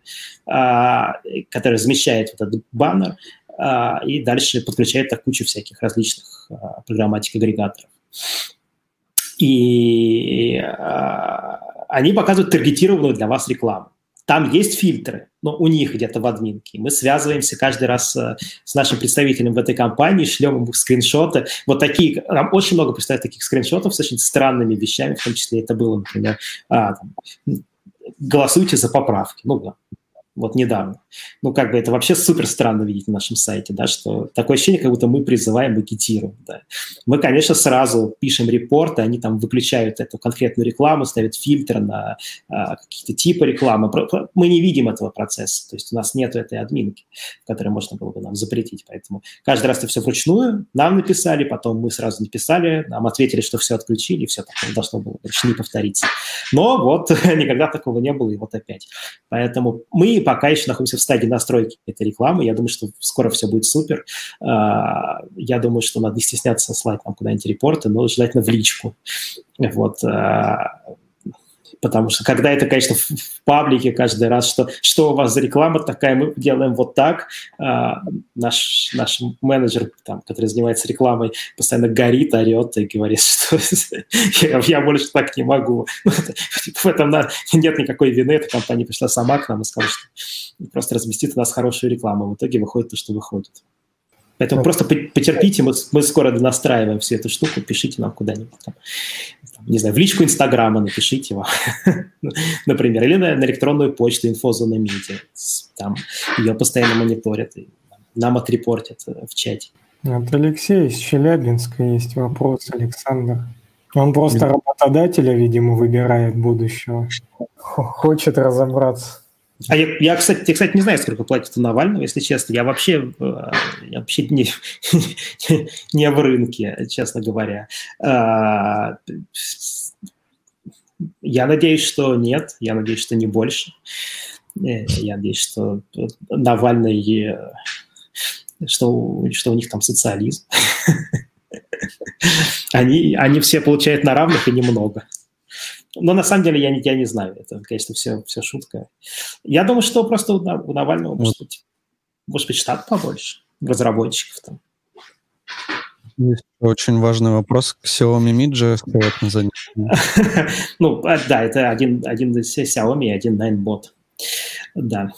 а, которая замещает вот этот баннер а, и дальше подключает так кучу всяких различных а, программатик-агрегаторов. И а, они показывают таргетированную для вас рекламу. Там есть фильтры, но у них где-то в админке. Мы связываемся каждый раз э, с нашим представителем в этой компании, шлем ему скриншоты. Вот такие, нам очень много представляют таких скриншотов с очень странными вещами, в том числе это было, например, а, там, голосуйте за поправки. Ну, да вот недавно. Ну, как бы это вообще супер странно видеть на нашем сайте, да, что такое ощущение, как будто мы призываем, агитируем, да. Мы, конечно, сразу пишем репорты, они там выключают эту конкретную рекламу, ставят фильтр на а, какие-то типы рекламы. Мы не видим этого процесса, то есть у нас нет этой админки, которую можно было бы нам запретить, поэтому каждый раз это все вручную, нам написали, потом мы сразу написали, нам ответили, что все отключили, все такое должно было больше не повториться. Но вот никогда такого не было, и вот опять. Поэтому мы пока еще находимся в стадии настройки этой рекламы. Я думаю, что скоро все будет супер. А, я думаю, что надо не стесняться слать нам куда-нибудь репорты, но желательно в личку. Вот а, потому что когда это, конечно, в, в паблике каждый раз, что, что у вас за реклама такая, мы делаем вот так, а, наш, наш менеджер, там, который занимается рекламой, постоянно горит, орет и говорит, что я, я больше так не могу. В этом нет никакой вины, эта компания пришла сама к нам и сказала, что просто разместит у нас хорошую рекламу. В итоге выходит то, что выходит. Поэтому просто потерпите, мы, мы скоро настраиваем всю эту штуку, пишите нам куда-нибудь. Там, не знаю, в личку Инстаграма напишите его, например, или на, на электронную почту инфозона медиа. Там ее постоянно мониторят, и нам отрепортят э, в чате. От Алексея из Челябинска есть вопрос, Александр. Он просто работодателя, видимо, выбирает будущего. Хочет разобраться. А я, я, кстати, я, кстати, не знаю, сколько платит у Навального, если честно. Я вообще, э, я вообще не, не в рынке, честно говоря. А, я надеюсь, что нет. Я надеюсь, что не больше. Э, я надеюсь, что Навальный, э, что, что у них там социализм. Они, они все получают на равных и немного. Но на самом деле я не, я не знаю. Это, конечно, все, все шутка. Я думаю, что просто у, у Навального может быть, может быть штат побольше разработчиков там. Есть очень важный вопрос к Xiaomi Mi JS. Ну, а, да, это один, один из Xiaomi и один Ninebot. Да.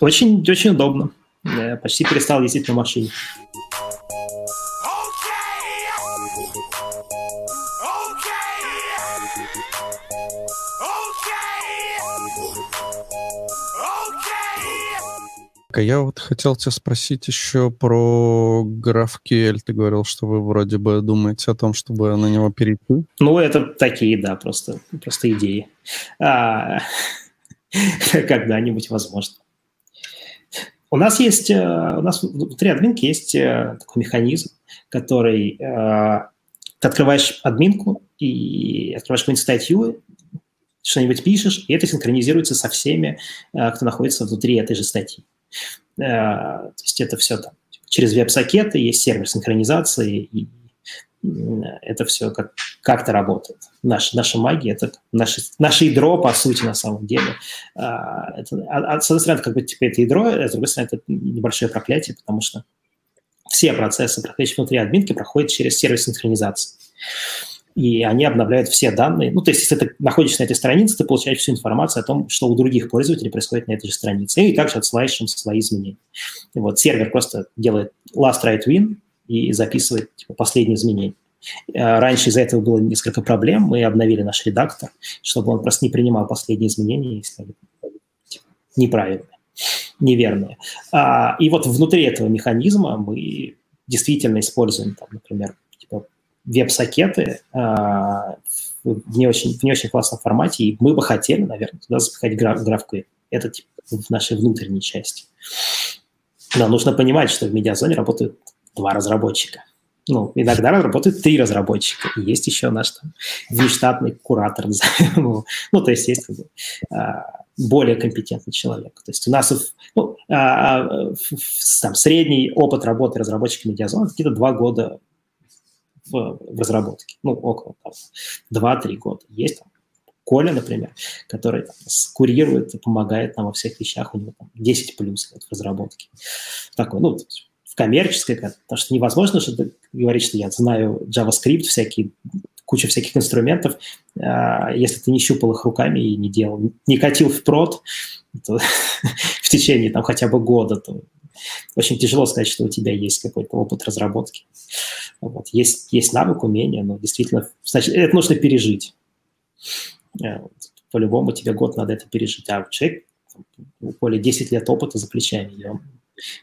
Очень, очень удобно. Я почти перестал ездить на машине. А я вот хотел тебя спросить еще про GraphQL. Ты говорил, что вы вроде бы думаете о том, чтобы на него перейти. Ну, это такие, да, просто, просто идеи. А, когда-нибудь возможно. У нас есть, э, у нас внутри админки есть э, такой механизм, который э, ты открываешь админку и открываешь какую-нибудь статью, что-нибудь пишешь, и это синхронизируется со всеми, кто находится внутри этой же статьи. То есть это все там через веб-сокеты, есть сервер синхронизации, и это все как, как-то работает. Наша, наша магия – это наше, наше ядро, по сути, на самом деле. А, это, а, а, с одной стороны, как бы типа это ядро, а с другой стороны, это небольшое проклятие, потому что все процессы, проходящие внутри админки, проходят через сервис синхронизации. И они обновляют все данные. Ну, то есть, если ты находишься на этой странице, ты получаешь всю информацию о том, что у других пользователей происходит на этой же странице. И также отсылаешь им свои изменения. И вот сервер просто делает last right win, и записывает типа, последние изменения. Э, раньше из-за этого было несколько проблем. Мы обновили наш редактор, чтобы он просто не принимал последние изменения, если они типа, неправильные, неверные. А, и вот внутри этого механизма мы действительно используем, там, например, веб-сокеты а, в, не очень, в не очень классном формате, и мы бы хотели, наверное, туда запихать граф, GraphQL. Это типа, в нашей внутренней части. Но нужно понимать, что в медиазоне работают два разработчика. Ну, иногда работают три разработчика. И есть еще наш там внештатный куратор, ну, ну, то есть есть как бы, а, более компетентный человек. То есть у нас ну, а там, средний опыт работы разработчика медиазона где-то два года в, в разработке. Ну, около там, два-три года. Есть там Коля, например, который там, курирует и помогает нам во всех вещах, у него там 10 плюс вот, в разработке. Такой, ну, коммерческой, потому что невозможно же говорить, что я знаю JavaScript, всякие, куча всяких инструментов, а, если ты не щупал их руками и не делал, не катил в прод то, в течение там хотя бы года, то очень тяжело сказать, что у тебя есть какой-то опыт разработки. Вот. Есть, есть навык, умение, но действительно, значит, это нужно пережить. Э, по-любому тебе год надо это пережить. А человек, более 10 лет опыта за плечами, и он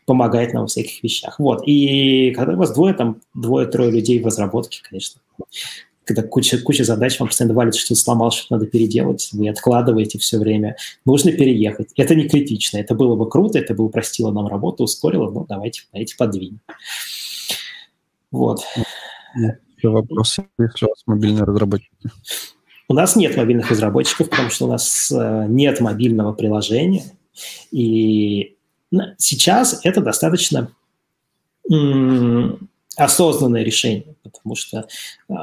помогает нам во всяких вещах. Вот. И когда у вас двое, там, двое-трое людей в разработке, конечно, когда куча, куча задач вам постоянно валит, что сломал, что надо переделать, вы откладываете все время, нужно переехать. Это не критично, это было бы круто, это бы упростило нам работу, ускорило, ну, давайте, давайте подвинем. Вот. Еще вопрос, если у вас мобильные разработчики? У нас нет мобильных разработчиков, потому что у нас э, нет мобильного приложения, и Сейчас это достаточно осознанное решение, потому что э,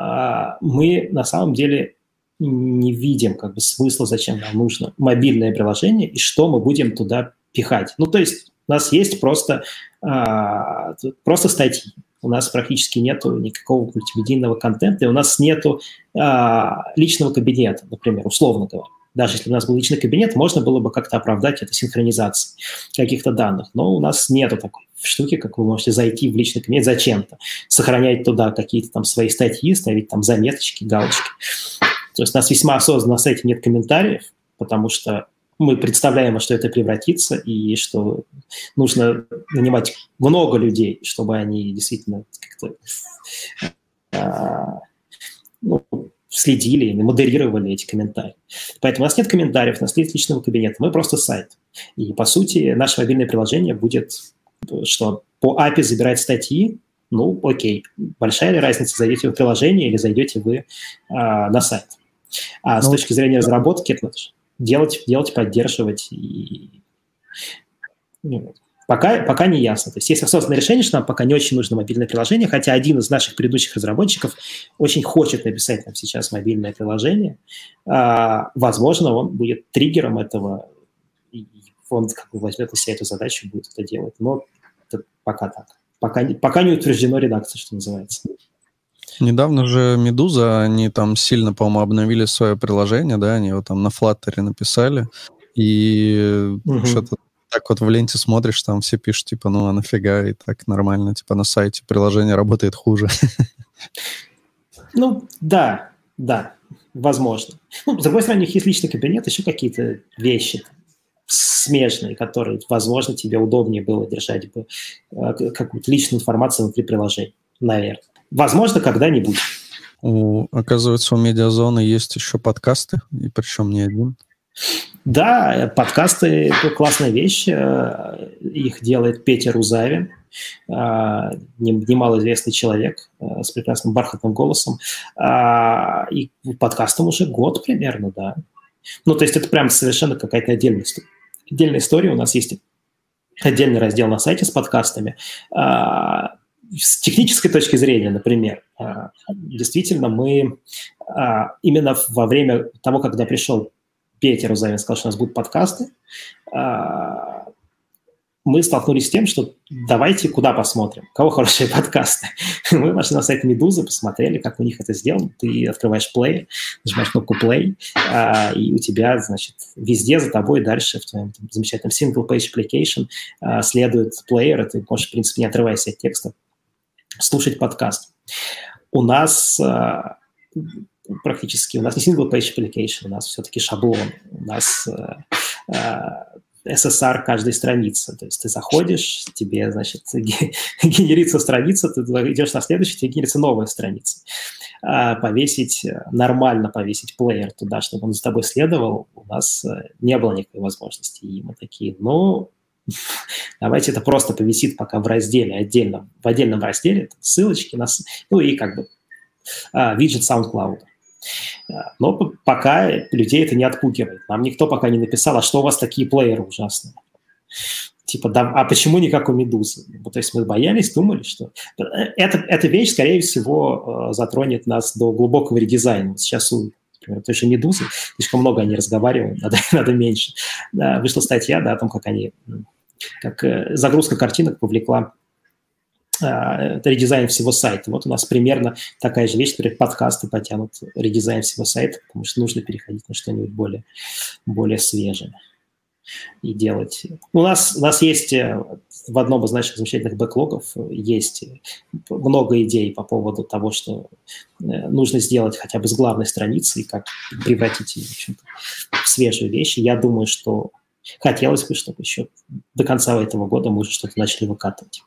мы на самом деле не видим как бы смысла, зачем нам нужно мобильное приложение и что мы будем туда пихать. Ну, то есть у нас есть просто, э, просто статьи, у нас практически нету никакого мультимедийного контента, и у нас нету э, личного кабинета, например, условно говоря даже если у нас был личный кабинет, можно было бы как-то оправдать это синхронизацией каких-то данных. Но у нас нету такой штуки, как вы можете зайти в личный кабинет зачем-то, сохранять туда какие-то там свои статьи, ставить там заметочки, галочки. То есть у нас весьма осознанно на сайте нет комментариев, потому что мы представляем, что это превратится, и что нужно нанимать много людей, чтобы они действительно как-то а, ну, следили и модерировали эти комментарии. Поэтому у нас нет комментариев, у нас нет личного кабинета, мы просто сайт. И, по сути, наше мобильное приложение будет, что по API забирать статьи, ну, окей. Большая ли разница, зайдете вы в приложение или зайдете вы а, на сайт? А ну, с точки зрения разработки, это делать, делать, поддерживать и ну, Пока, пока не ясно. То есть есть осознанное решение, что нам пока не очень нужно мобильное приложение, хотя один из наших предыдущих разработчиков очень хочет написать нам сейчас мобильное приложение. А, возможно, он будет триггером этого, и он как бы возьмет на себя эту задачу и будет это делать. Но это пока так. Пока, пока не утверждено редакция, что называется. Недавно же Медуза, они там сильно, по-моему, обновили свое приложение, да, они его там на Flutter написали, и угу. что-то так вот в ленте смотришь, там все пишут, типа, ну а нафига, и так нормально, типа на сайте приложение работает хуже. Ну, да, да, возможно. Ну, с другой стороны, у них есть личный кабинет, еще какие-то вещи смежные, которые, возможно, тебе удобнее было держать бы э, какую-то личную информацию внутри приложения, наверное. Возможно, когда-нибудь. У, оказывается, у Медиазоны есть еще подкасты, и причем не один. Да, подкасты – это классная вещь. Э, их делает Петя Рузавин, э, немалоизвестный человек э, с прекрасным бархатным голосом. И подкастам уже год примерно, да. Ну, то есть это прям совершенно какая-то отдельная история. Отдельная история. У нас есть отдельный раздел на сайте с подкастами. С технической точки зрения, например, действительно мы именно во время того, когда пришел Петя Рузавин сказал, что у нас будут подкасты, а, мы столкнулись с тем, что давайте куда посмотрим, кого хорошие подкасты. Мы вошли на сайт Медузы, посмотрели, как у них это сделано. Ты открываешь play, нажимаешь кнопку play, а, и у тебя, значит, везде за тобой дальше в твоем там, замечательном single page application а, следует плеер, и ты можешь, в принципе, не отрываясь от текста, слушать подкаст. У нас практически. У нас не single page application, у нас все-таки шаблон, у нас э, э, SSR каждой страницы. То есть ты заходишь, тебе, значит, генерится страница, ты идешь на следующую, тебе генерится новая страница. А повесить, нормально повесить плеер туда, чтобы он за тобой следовал, у нас э, не было никакой возможности. И мы такие, ну, давайте это просто повисит пока в разделе отдельно, в отдельном разделе, ссылочки, нас, ну и как бы а, виджет SoundCloud. Но пока людей это не отпугивает. Нам никто пока не написал, а что у вас такие плееры ужасные? Типа, да, а почему не как у Медузы? Ну, то есть мы боялись, думали, что... Это, эта вещь, скорее всего, э, затронет нас до глубокого редизайна. Сейчас у например, той же Медузы, слишком много они разговаривают, надо, надо меньше. Да, вышла статья да, о том, как они, как э, загрузка картинок повлекла Э, редизайн всего сайта. Вот у нас примерно такая же вещь, например, подкасты потянут редизайн всего сайта, потому что нужно переходить на что-нибудь более, более свежее и делать. У нас, у нас есть э, в одном из наших замечательных бэклогов есть много идей по поводу того, что э, нужно сделать хотя бы с главной страницы и как превратить ее в, в свежие вещи. Я думаю, что хотелось бы, чтобы еще до конца этого года мы уже что-то начали выкатывать.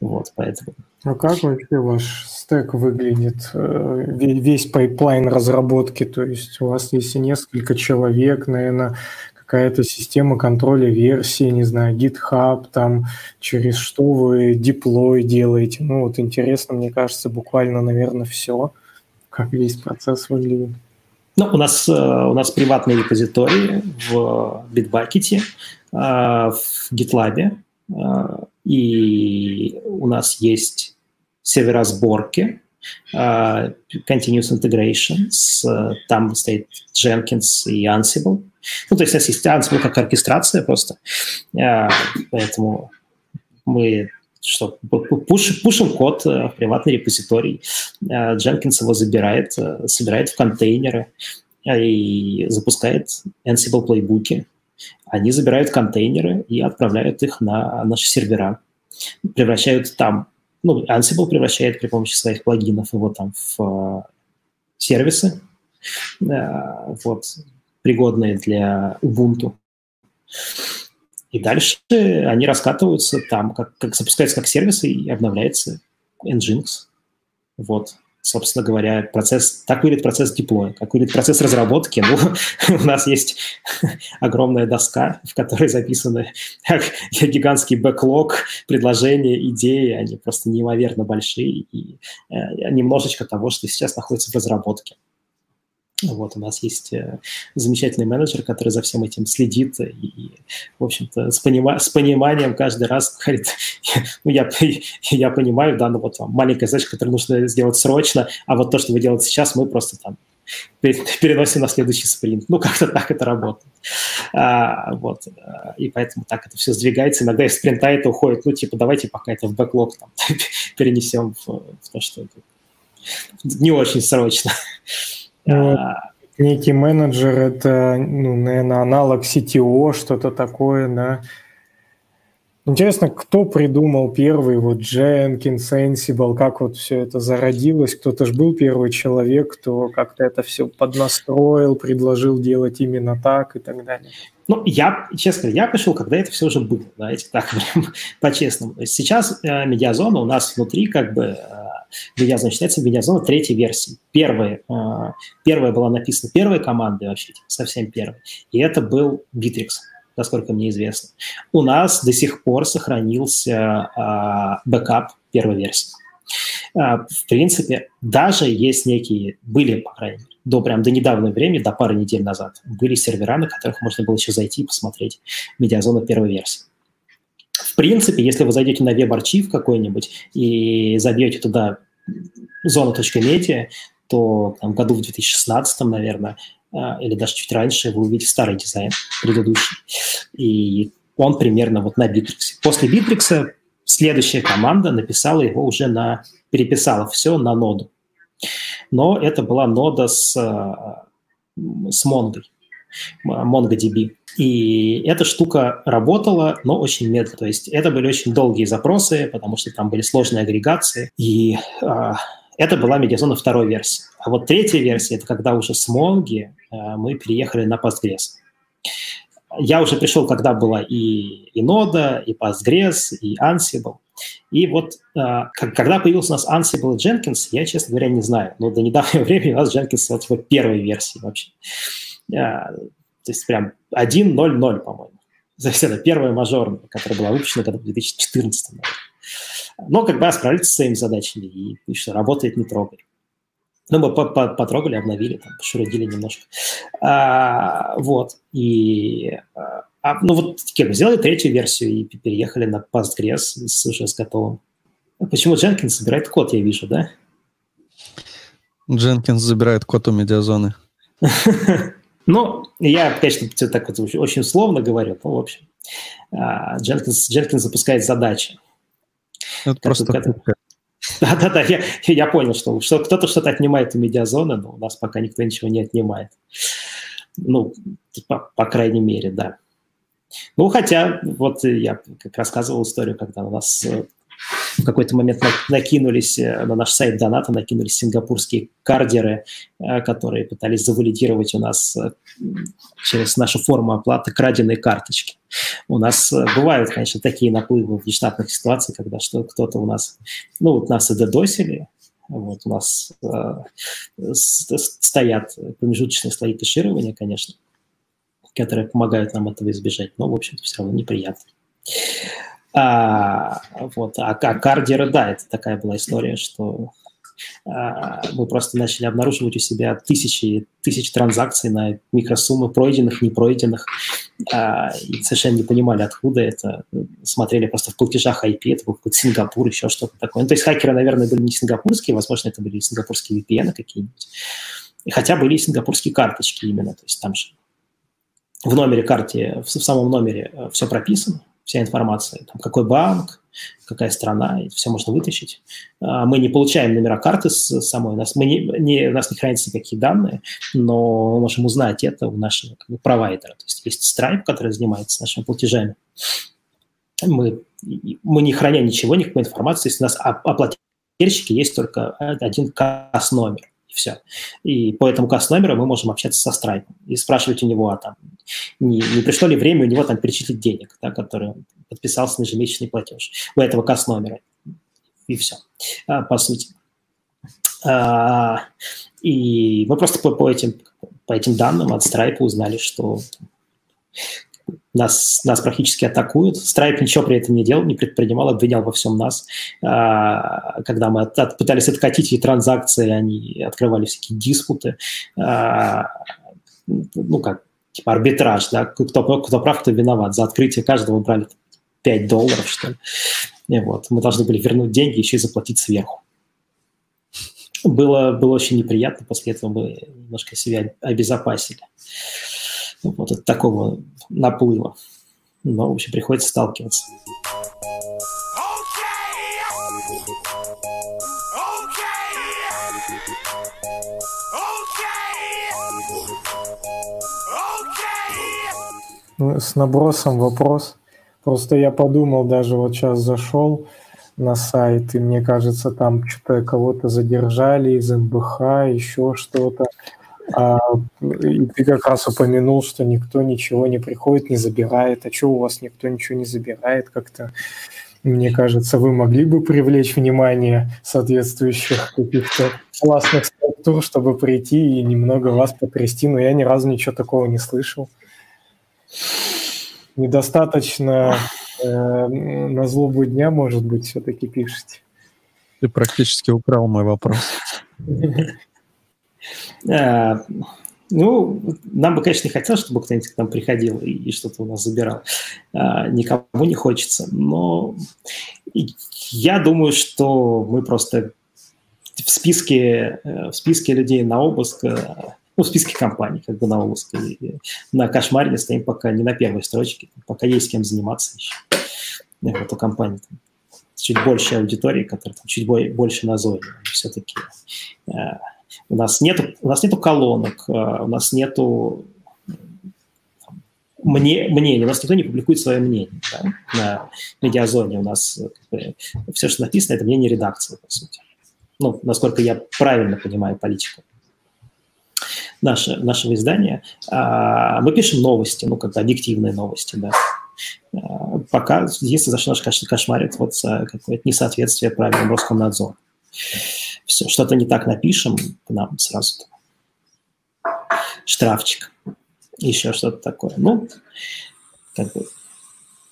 Вот, поэтому. А как вообще ваш стек выглядит, э, весь пайплайн разработки? То есть у вас есть несколько человек, наверное, какая-то система контроля версии, не знаю, GitHub, там, через что вы деплой делаете. Ну, вот интересно, мне кажется, буквально, наверное, все, как весь процесс выглядит. Ну, у нас, э, у нас приватные репозитории в Bitbucket, э, в GitLab, и у нас есть сервера сборки, uh, Continuous Integration, с, там стоит Jenkins и Ansible. Ну, то есть у нас есть Ansible как оркестрация просто, uh, поэтому мы что, пуш, пушим код в приватный репозиторий, uh, Jenkins его забирает, собирает в контейнеры и запускает Ansible плейбуки, они забирают контейнеры и отправляют их на наши сервера, превращают там, ну, Ansible превращает при помощи своих плагинов его там в э, сервисы, э, вот, пригодные для Ubuntu. И дальше они раскатываются там, как, как запускаются как сервисы и обновляется Nginx. Вот. Собственно говоря, процесс, так выглядит процесс деплоя, как выглядит процесс разработки. Ну, у нас есть огромная доска, в которой записаны гигантский бэклог, предложения, идеи, они просто неимоверно большие, и э, немножечко того, что сейчас находится в разработке. Вот, у нас есть э, замечательный менеджер, который за всем этим следит и, в общем-то, с, понима- с пониманием каждый раз говорит, ну, я, я понимаю, да, ну, вот вам маленькая задача, которую нужно сделать срочно, а вот то, что вы делаете сейчас, мы просто там переносим на следующий спринт. Ну, как-то так это работает. А, вот. И поэтому так это все сдвигается. Иногда из спринта это уходит, ну, типа, давайте пока это в бэклог там, перенесем в, в то, что не очень срочно. Ну, некий менеджер – это, ну, наверное, аналог CTO, что-то такое, да. Интересно, кто придумал первый, вот Jenkins, Ansible, как вот все это зародилось? Кто-то же был первый человек, кто как-то это все поднастроил, предложил делать именно так и так далее. Ну, я, честно, я пришел, когда это все уже было, давайте так прям по-честному. Сейчас э, медиазона у нас внутри как бы э, медиазона считается медиазона третьей версии. Первая, э, первая была написана первой командой вообще, совсем первой, и это был Bitrix насколько мне известно. У нас до сих пор сохранился а, бэкап первой версии. А, в принципе, даже есть некие, были, по крайней мере, до прям до недавнего времени, до пары недель назад, были сервера, на которых можно было еще зайти и посмотреть медиазону первой версии. Принципе, если вы зайдете на веб-архив какой-нибудь и забьете туда зона.media, то там, году в 2016, наверное, а, или даже чуть раньше, вы увидите старый дизайн предыдущий. И он примерно вот на Bittrex. После Bittrex следующая команда написала его уже на, переписала все на ноду. Но это была нода с, а, с Mongo, MongoDB. И эта штука работала, но очень медленно. То есть это были очень долгие запросы, потому что там были сложные агрегации. И а, это была медиазона второй версии. А вот третья версия – это когда уже с Монги э, мы переехали на Postgres. Я уже пришел, когда была и, и Нода, и Postgres, и Ansible. И вот э, когда появился у нас Ansible Jenkins, я, честно говоря, не знаю. Но до недавнего времени у нас Jenkins типа первой версии вообще. То есть прям 1.0.0, по-моему. То есть это первая мажорная, которая была выпущена году в 2014, наверное. Но как бы справились с своими задачами, и, и что работает, не трогай. Ну, мы потрогали, обновили, там, пошурудили немножко. А, вот. И, а, а ну, вот такие, сделали третью версию и переехали на Postgres с, уже с готовым. Почему Jenkins собирает код, я вижу, да? Jenkins забирает код у медиазоны. Ну, я, конечно, все так вот очень условно говорю, но, в общем, Jenkins, Jenkins запускает задачи. Это просто Да-да-да, я, я понял, что, что кто-то что-то отнимает у медиазоны, но у нас пока никто ничего не отнимает. Ну, по, по крайней мере, да. Ну, хотя, вот я как рассказывал историю, когда у нас э, в какой-то момент накинулись э, на наш сайт доната, накинулись сингапурские кардеры, э, которые пытались завалидировать у нас э, через нашу форму оплаты краденые карточки. У нас бывают, конечно, такие наплывы в нештатных ситуациях, когда что кто-то у нас, ну, вот нас и додосили, вот у нас э, стоят промежуточные слои кэширования, конечно, которые помогают нам этого избежать, но, в общем-то, все равно неприятно. А, вот. а, а кардеры, да, это такая была история, что а, мы просто начали обнаруживать у себя тысячи, тысячи транзакций на микросуммы пройденных, не пройденных, а, и совершенно не понимали, откуда это. Смотрели просто в платежах IP, это был какой-то Сингапур, еще что-то такое. Ну, то есть хакеры, наверное, были не сингапурские, возможно, это были сингапурские VPN какие-нибудь. И хотя были и сингапурские карточки именно, то есть там же в номере карте, в самом номере э, все прописано, вся информация, там, какой банк, какая страна, все можно вытащить. А, мы не получаем номера карты с самой, нас, мы не, не, у нас не хранятся никакие данные, но мы можем узнать это у нашего как бы, провайдера. То есть есть Stripe, который занимается нашими платежами. Мы, мы не храня ничего, никакой информации, если у нас о, о плательщике есть только один касс-номер и все. И по этому касс-номеру мы можем общаться со Stripe и спрашивать у него, а там, не, не пришло ли время у него там перечислить денег, да, который подписался на ежемесячный платеж у этого касс-номера. И все, а, по сути. А, и мы просто по, по, этим, по этим данным от Stripe узнали, что нас, нас практически атакуют. Stripe ничего при этом не делал, не предпринимал, обвинял во всем нас. А, когда мы от, от, пытались откатить эти транзакции, они открывали всякие диспуты. А, ну, как, типа арбитраж, да, кто, кто прав, кто виноват. За открытие каждого брали 5 долларов, что ли. И вот. Мы должны были вернуть деньги, еще и заплатить сверху. Было, было очень неприятно, после этого мы немножко себя обезопасили вот от такого наплыва. Но, в общем, приходится сталкиваться. Ну, с набросом вопрос. Просто я подумал, даже вот сейчас зашел на сайт, и мне кажется, там что-то кого-то задержали из МБХ, еще что-то. А, и ты как раз упомянул, что никто ничего не приходит, не забирает. А что у вас никто ничего не забирает? Как-то, мне кажется, вы могли бы привлечь внимание соответствующих каких-то классных структур, чтобы прийти и немного вас потрясти, но я ни разу ничего такого не слышал. Недостаточно э, на злобу дня, может быть, все-таки пишете. Ты практически украл мой вопрос. Э, ну, нам бы, конечно, не хотелось, чтобы кто-нибудь к нам приходил и, и что-то у нас забирал. А, никому не хочется. Но я думаю, что мы просто в списке, э, в списке людей на обыск, ну, в списке компаний, как бы на обыск, и на кошмаре стоим пока не на первой строчке, пока есть кем заниматься еще. Вот у компании там, чуть больше аудитории, которая там, чуть больше назойливая. Все-таки у нас нету, у нас нету колонок, э, у нас нету мне, мнение, у нас никто не публикует свое мнение да, на медиазоне. У нас бы, все, что написано, это мнение редакции, по сути. Ну, насколько я правильно понимаю политику наше, нашего издания. А, мы пишем новости, ну, как бы объективные новости, да. А, пока единственное, за что конечно, кошмарит, вот какое-то несоответствие правилам Роскомнадзора все, что-то не так напишем, к нам сразу штрафчик, еще что-то такое. Ну, как бы,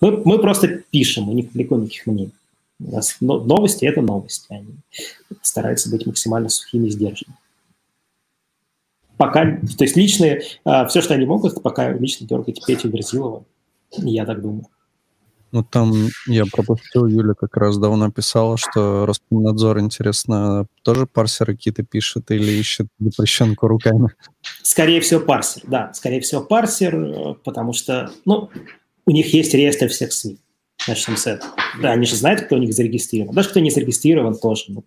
мы, мы просто пишем, мы не публикуем никаких мнений. У нас новости – это новости. Они стараются быть максимально сухими и сдержанными. Пока, то есть личные, а, все, что они могут, пока лично дергать Петю Верзилова, я так думаю. Ну, там я пропустил, Юля как раз давно писала, что Роскомнадзор, интересно, тоже парсеры какие-то пишет или ищет запрещенку руками? Скорее всего, парсер, да. Скорее всего, парсер, потому что, ну, у них есть реестр всех СМИ. Начнем с этого. Да, они же знают, кто у них зарегистрирован. Даже кто не зарегистрирован, тоже. Ну,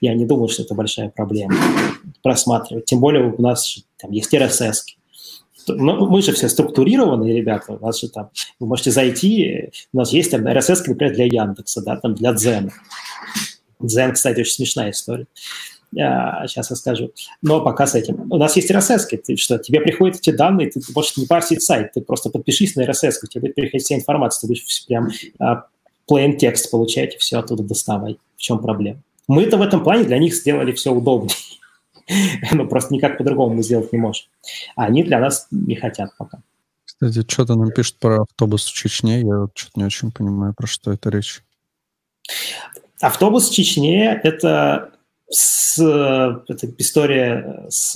я не думаю, что это большая проблема просматривать. Тем более у нас там есть RSS. Ну, мы же все структурированные ребята, у нас же там, вы можете зайти, у нас есть там RSS, например, для Яндекса, да, там для Дзена. Дзен, кстати, очень смешная история. А, сейчас расскажу. Но пока с этим. У нас есть RSS, ты что, тебе приходят эти данные, ты, можешь не парсить сайт, ты просто подпишись на RSS, тебе будет приходить вся информация, ты будешь прям а, plain текст получать все оттуда доставай. В чем проблема? Мы-то в этом плане для них сделали все удобнее. ну, просто никак по-другому мы сделать не можем. А они для нас не хотят пока. Кстати, что-то нам пишут про автобус в Чечне. Я что-то не очень понимаю, про что это речь. Автобус в Чечне – это, с, это история с,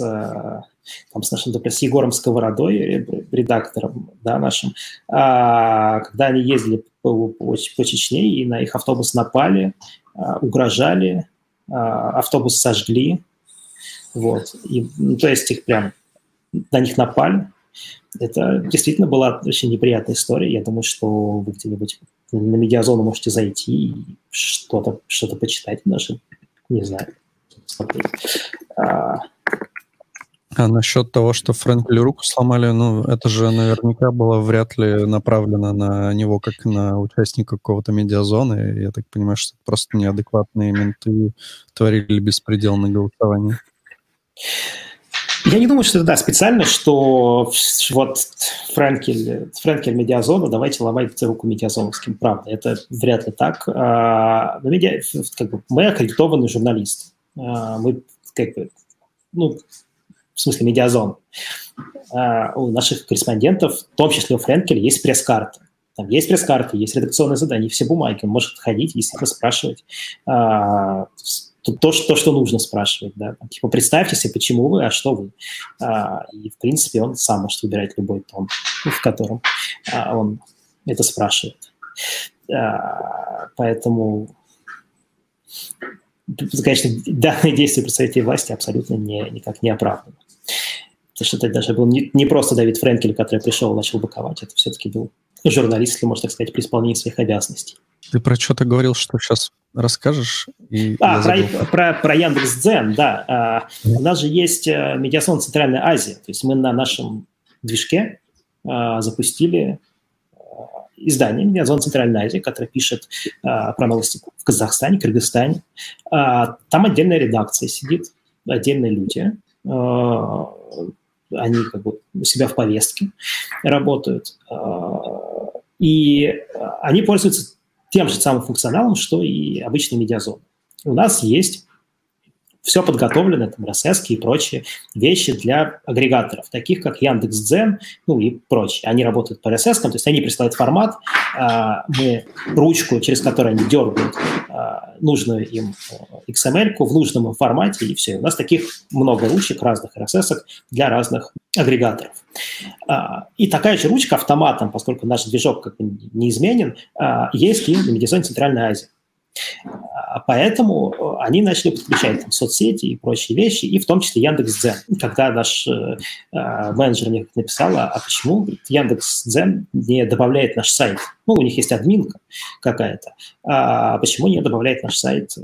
там, с нашим, например, с Егором Сковородой, редактором да, нашим, а, когда они ездили по, по, по Чечне, и на их автобус напали, а, угрожали, а, автобус сожгли, вот. И, ну, то есть их прям на них напали. Это действительно была очень неприятная история. Я думаю, что вы где-нибудь на медиазону можете зайти и что-то что почитать даже. Не знаю. А... а насчет того, что Фрэнкли руку сломали, ну, это же наверняка было вряд ли направлено на него как на участника какого-то медиазоны. Я так понимаю, что просто неадекватные менты творили беспредел на голосовании. Я не думаю, что это да, специально, что вот Френкель, Френкель медиазона, давайте ломать руку медиазоновским. Правда, это вряд ли так. А, медиа, как бы, мы аккредитованный журналист. Мы как бы, ну, в смысле медиазон, у наших корреспондентов, в том числе у Френкеля, есть пресс-карта. Там есть пресс-карты, есть редакционные задания, все бумаги. Он может ходить и спрашивать то, что, то, что нужно спрашивать, да, типа представьте себе, почему вы, а что вы, а, и в принципе он сам может выбирать любой тон, в котором а, он это спрашивает, а, поэтому, конечно, данные действия представителей власти абсолютно не, никак не оправданы. Потому что это даже был не, не просто Давид Френкель, который пришел и начал боковать, это все-таки был журналист, если можно так сказать, при исполнении своих обязанностей. Ты про что-то говорил, что сейчас расскажешь? И а, про, про, про Яндекс.Дзен, да. А, у нас же есть э, медиасон Центральная Азия. То есть мы на нашем движке а, запустили а, издание «Медиазон Центральная Азия», которое пишет а, про новости в Казахстане, Кыргызстане. А, там отдельная редакция сидит, отдельные люди. А, они как бы у себя в повестке работают. А, и они пользуются тем же самым функционалом, что и обычный медиазон. У нас есть все подготовлено, там, RSS и прочие вещи для агрегаторов, таких как Яндекс.Дзен, ну и прочие. Они работают по RSS, то есть они присылают формат, а, мы ручку, через которую они дергают а, нужную им э, XML в нужном формате, и все. У нас таких много ручек разных RSS для разных агрегаторов. А, и такая же ручка автоматом, поскольку наш движок как бы неизменен, есть и на Медиазоне Центральной Азии. А поэтому э, они начали подключать там, соцсети и прочие вещи, и в том числе Яндекс.Дзен. Когда наш э, э менеджер мне написала, а почему Яндекс.Дзен не добавляет наш сайт? Ну, у них есть админка какая-то. А почему не добавляет наш сайт э,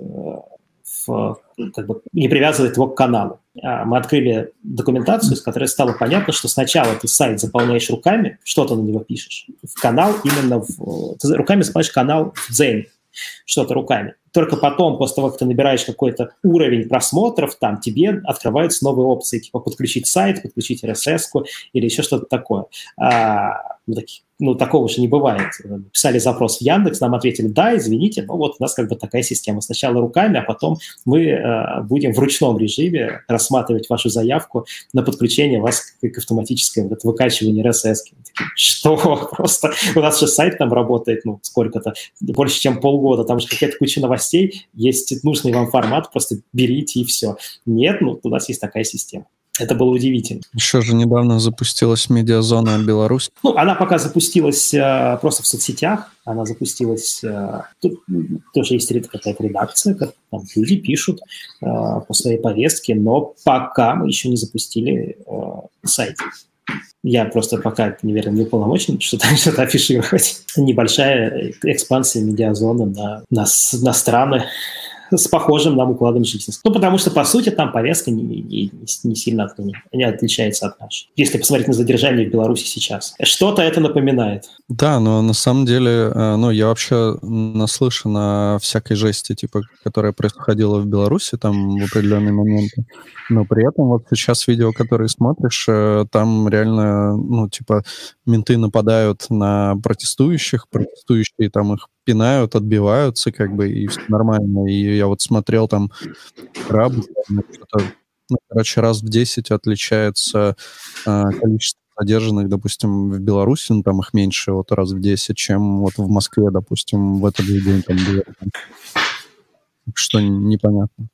в, как бы, не привязывает его к каналу? А мы открыли документацию, с которой стало понятно, что сначала ты сайт заполняешь руками, что-то на него пишешь, в канал именно в... Ты руками заполняешь канал в Дзене что-то руками. Только потом, после того, как ты набираешь какой-то уровень просмотров, там тебе открываются новые опции, типа подключить сайт, подключить RSS или еще что-то такое. А, ну, такие ну, такого же не бывает. Писали запрос в Яндекс, нам ответили, да, извините, но вот у нас как бы такая система. Сначала руками, а потом мы э, будем в ручном режиме рассматривать вашу заявку на подключение вас к, к автоматическому вот, выкачиванию RSS. Что? Просто у нас же сайт там работает, ну, сколько-то, больше, чем полгода, там же какая-то куча новостей, есть нужный вам формат, просто берите и все. Нет, ну, у нас есть такая система. Это было удивительно. Еще же недавно запустилась медиазона Беларусь. Ну, она пока запустилась э, просто в соцсетях. Она запустилась... Э, тут тоже есть какая-то редакция, как там люди пишут э, по своей повестке, но пока мы еще не запустили э, сайт. Я просто пока, наверное, не уполномочен что-то что афишировать. Небольшая экспансия медиазона на, на, на страны, с похожим нам укладом жизни. Ну, потому что, по сути, там повестка не, не, не сильно от, не отличается от нашей. Если посмотреть на задержание в Беларуси сейчас. Что-то это напоминает. Да, но на самом деле, э, ну, я вообще наслышан о всякой жести, типа, которая происходила в Беларуси там в определенные моменты. Но при этом вот сейчас видео, которые смотришь, э, там реально, ну, типа, менты нападают на протестующих, протестующие там их пинают, отбиваются, как бы, и все нормально. И я вот смотрел там раб, что-то, ну, короче, раз в 10 отличается э, количество задержанных, допустим, в Беларуси, ну, там их меньше, вот раз в 10, чем вот в Москве, допустим, в этот же день там было. Что непонятно.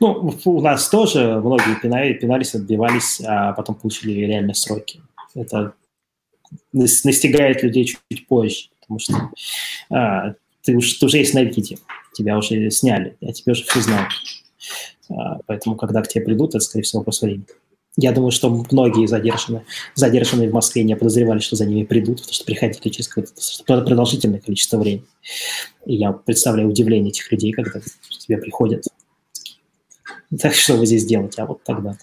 Ну, у нас тоже многие пинали, пинались, отбивались, а потом получили реальные сроки. Это настигает людей чуть позже потому что а, ты, уж, ты уже есть на видео, тебя уже сняли, а тебе уже все знают. А, поэтому, когда к тебе придут, это, скорее всего, вопрос времени. Я думаю, что многие задержанные, задержанные в Москве не подозревали, что за ними придут, потому что приходили через какое-то продолжительное количество времени. И я представляю удивление этих людей, когда к тебе приходят. Так что вы здесь делаете? А вот тогда.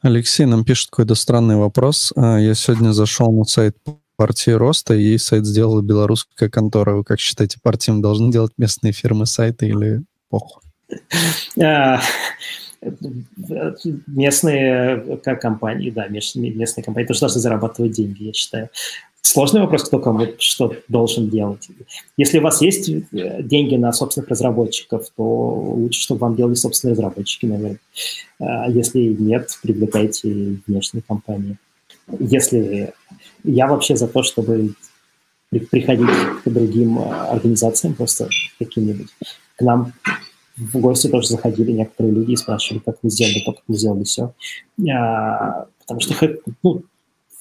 Алексей нам пишет какой-то странный вопрос. А, я сегодня зашел на сайт партии роста, и сайт сделала белорусская контора. Вы как считаете, партиям должны делать местные фирмы сайты или похуй? А, местные компании, да, местные компании тоже должны зарабатывать деньги, я считаю. Сложный вопрос, кто кому что должен делать. Если у вас есть э, деньги на собственных разработчиков, то лучше, чтобы вам делали собственные разработчики, наверное. А если нет, привлекайте внешние компании. Если я вообще за то, чтобы приходить к другим э, организациям, просто каким-нибудь. К нам в гости тоже заходили некоторые люди и спрашивали, как мы сделали то, как мы сделали все. А, потому что ну,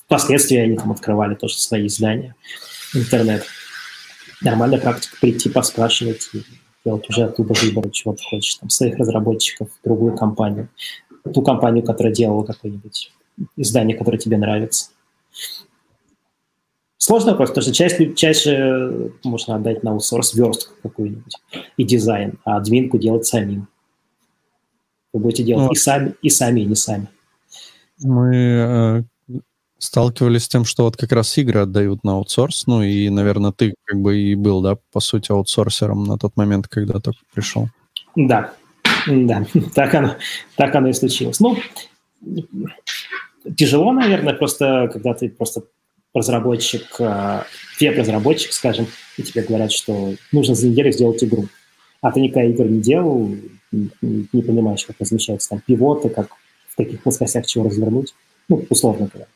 впоследствии они там открывали тоже свои издания, интернет. Нормальная практика прийти, поспрашивать и делать уже оттуда выбор, чего ты хочешь, там, своих разработчиков, другую компанию, ту компанию, которая делала какое-нибудь издание, которое тебе нравится. Сложный вопрос, потому что часть, чаще можно отдать на аутсорс верстку какую-нибудь и дизайн, а админку делать самим. Вы будете делать ну, и сами, и сами, и не сами. Мы э, сталкивались с тем, что вот как раз игры отдают на аутсорс, ну и, наверное, ты как бы и был, да, по сути, аутсорсером на тот момент, когда только пришел. Да, да, так оно, так оно и случилось. Ну, тяжело, наверное, просто, когда ты просто разработчик, э, веб-разработчик, скажем, и тебе говорят, что нужно за неделю сделать игру. А ты никогда игр не делал, не понимаешь, как размещаются там пивоты, как в каких плоскостях чего развернуть. Ну, условно говоря.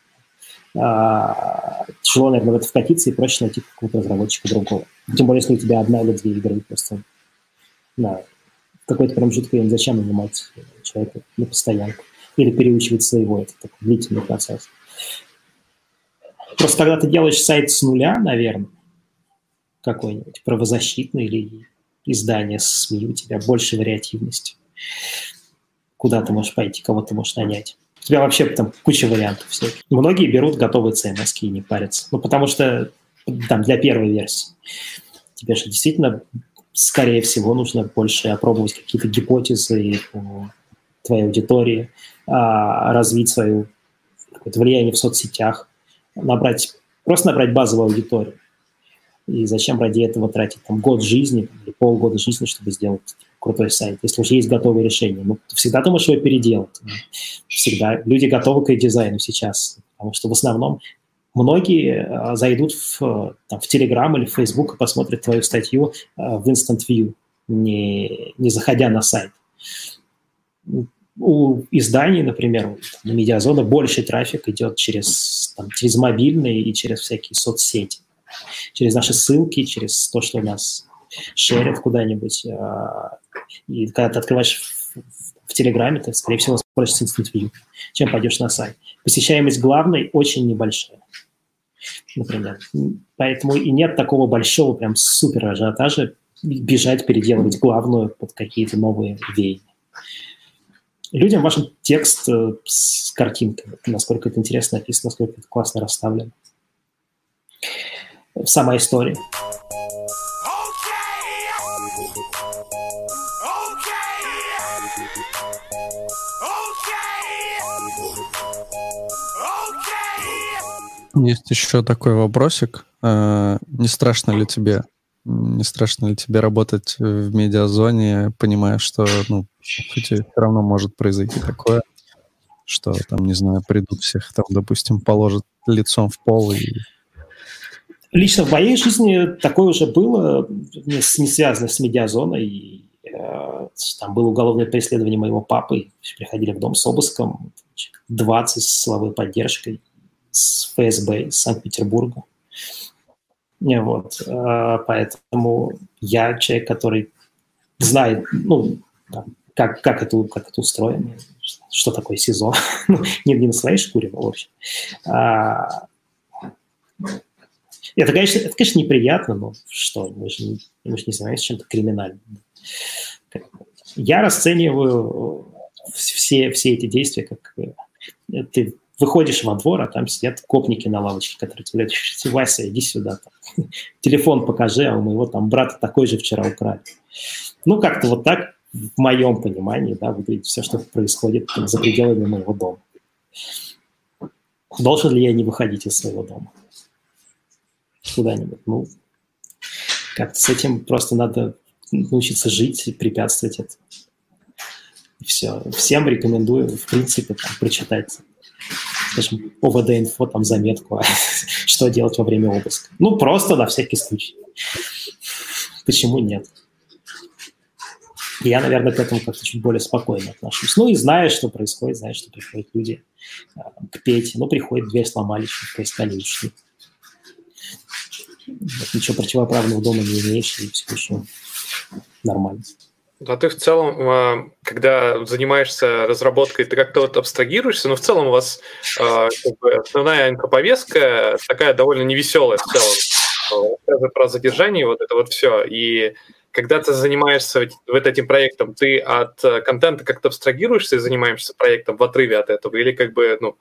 А, тяжело, наверное, в это вкатиться и проще найти какого-то разработчика другого. Тем более, если у тебя одна или две игры просто на какой-то промежуток времени. Зачем нанимать человека на постоянку? Или переучивать своего. Это такой длительный процесс. Просто когда ты делаешь сайт с нуля, наверное, какой-нибудь правозащитный или издание с СМИ, у тебя больше вариативности. Куда ты можешь пойти, кого ты можешь нанять. У тебя вообще там куча вариантов всяких. Многие берут готовые CMS и не парятся. Ну, потому что там для первой версии тебе же действительно, скорее всего, нужно больше опробовать какие-то гипотезы по твоей аудитории, а, развить свое влияние в соцсетях, набрать, просто набрать базовую аудиторию. И зачем ради этого тратить там год жизни или полгода жизни, чтобы сделать крутой сайт, если уже есть готовое решение. Ну, ты всегда думаешь его переделать. Всегда. Люди готовы к дизайну сейчас. Потому что в основном многие а, зайдут в, там, в Telegram или в Facebook и посмотрят твою статью а, в Instant View, не, не заходя на сайт у изданий, например, на Медиазона больше трафик идет через, там, через мобильные и через всякие соцсети, через наши ссылки, через то, что нас шерят куда-нибудь. А, и когда ты открываешь в Телеграме, ты, скорее всего, спросишь Instant View, чем пойдешь на сайт. Посещаемость главной очень небольшая, например. Поэтому и нет такого большого прям супер ажиотажа бежать, переделывать главную под какие-то новые веяния людям важен текст э, с картинками, насколько это интересно написано, насколько это классно расставлено. Сама история. Есть еще такой вопросик. Э, не страшно ли тебе не страшно ли тебе работать в медиазоне, понимая, что, ну, все равно может произойти такое, что там, не знаю, придут всех, там, допустим, положат лицом в пол и Лично в моей жизни такое уже было, не, не связано с медиазоной. Э, там было уголовное преследование моего папы. Приходили в дом с обыском. 20 с силовой поддержкой с ФСБ из Санкт-Петербурга. Вот, э, поэтому я человек, который знает, ну, как, как, это, как это устроено, что такое СИЗО. ну, не, не на своей шкуре, но в общем. А, это, конечно, это, конечно, неприятно, но что, мы же не, мы же не занимаемся чем-то криминальным. Я расцениваю все, все эти действия как э, ты выходишь во двор, а там сидят копники на лавочке, которые тебе говорят, Вася, иди сюда. Там. Телефон покажи, а у моего там брата такой же вчера украли. Ну, как-то вот так, в моем понимании, да, выглядит все, что происходит там, за пределами моего дома. Должен ли я не выходить из своего дома? Куда-нибудь? Ну, как-то с этим просто надо научиться жить и препятствовать это. И все. Всем рекомендую, в принципе, там, прочитать скажем, ОВД-инфо, там, заметку, а что делать во время обыска. Ну, просто на всякий случай. Почему нет? Я, наверное, к этому как-то чуть более спокойно отношусь. Ну и знаю, что происходит, знаю, что приходят люди э, к Пете. Ну, приходит, дверь сломали, поискали ушли. Вот, ничего противоправного дома не имеешь, и все еще нормально. А ты в целом, а, когда занимаешься разработкой, ты как-то вот абстрагируешься, но в целом у вас а, как бы, основная инфоповестка такая довольно невеселая в целом. Рассказы про задержание, вот это вот все. И когда ты занимаешься вот этим проектом, ты от э, контента как-то абстрагируешься и занимаешься проектом в отрыве от этого? Или как бы, ну,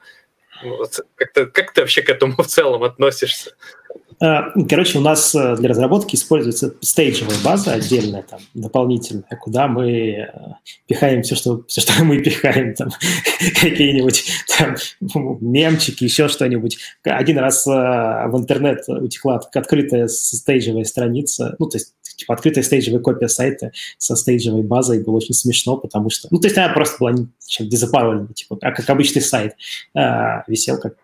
ну как, как ты вообще к этому в целом относишься? Э, короче, у нас э, для разработки используется стейджевая база отдельная, там, дополнительная, куда мы э, пихаем все, что, все, что мы пихаем, там, какие-нибудь там, мемчики, еще что-нибудь. Один раз в интернет утекла открытая стейджевая страница, ну, то есть типа открытая стейджевая копия сайта со стейджевой базой, было очень смешно, потому что, ну, то есть она просто была дезапаролена, типа, как обычный сайт, висел как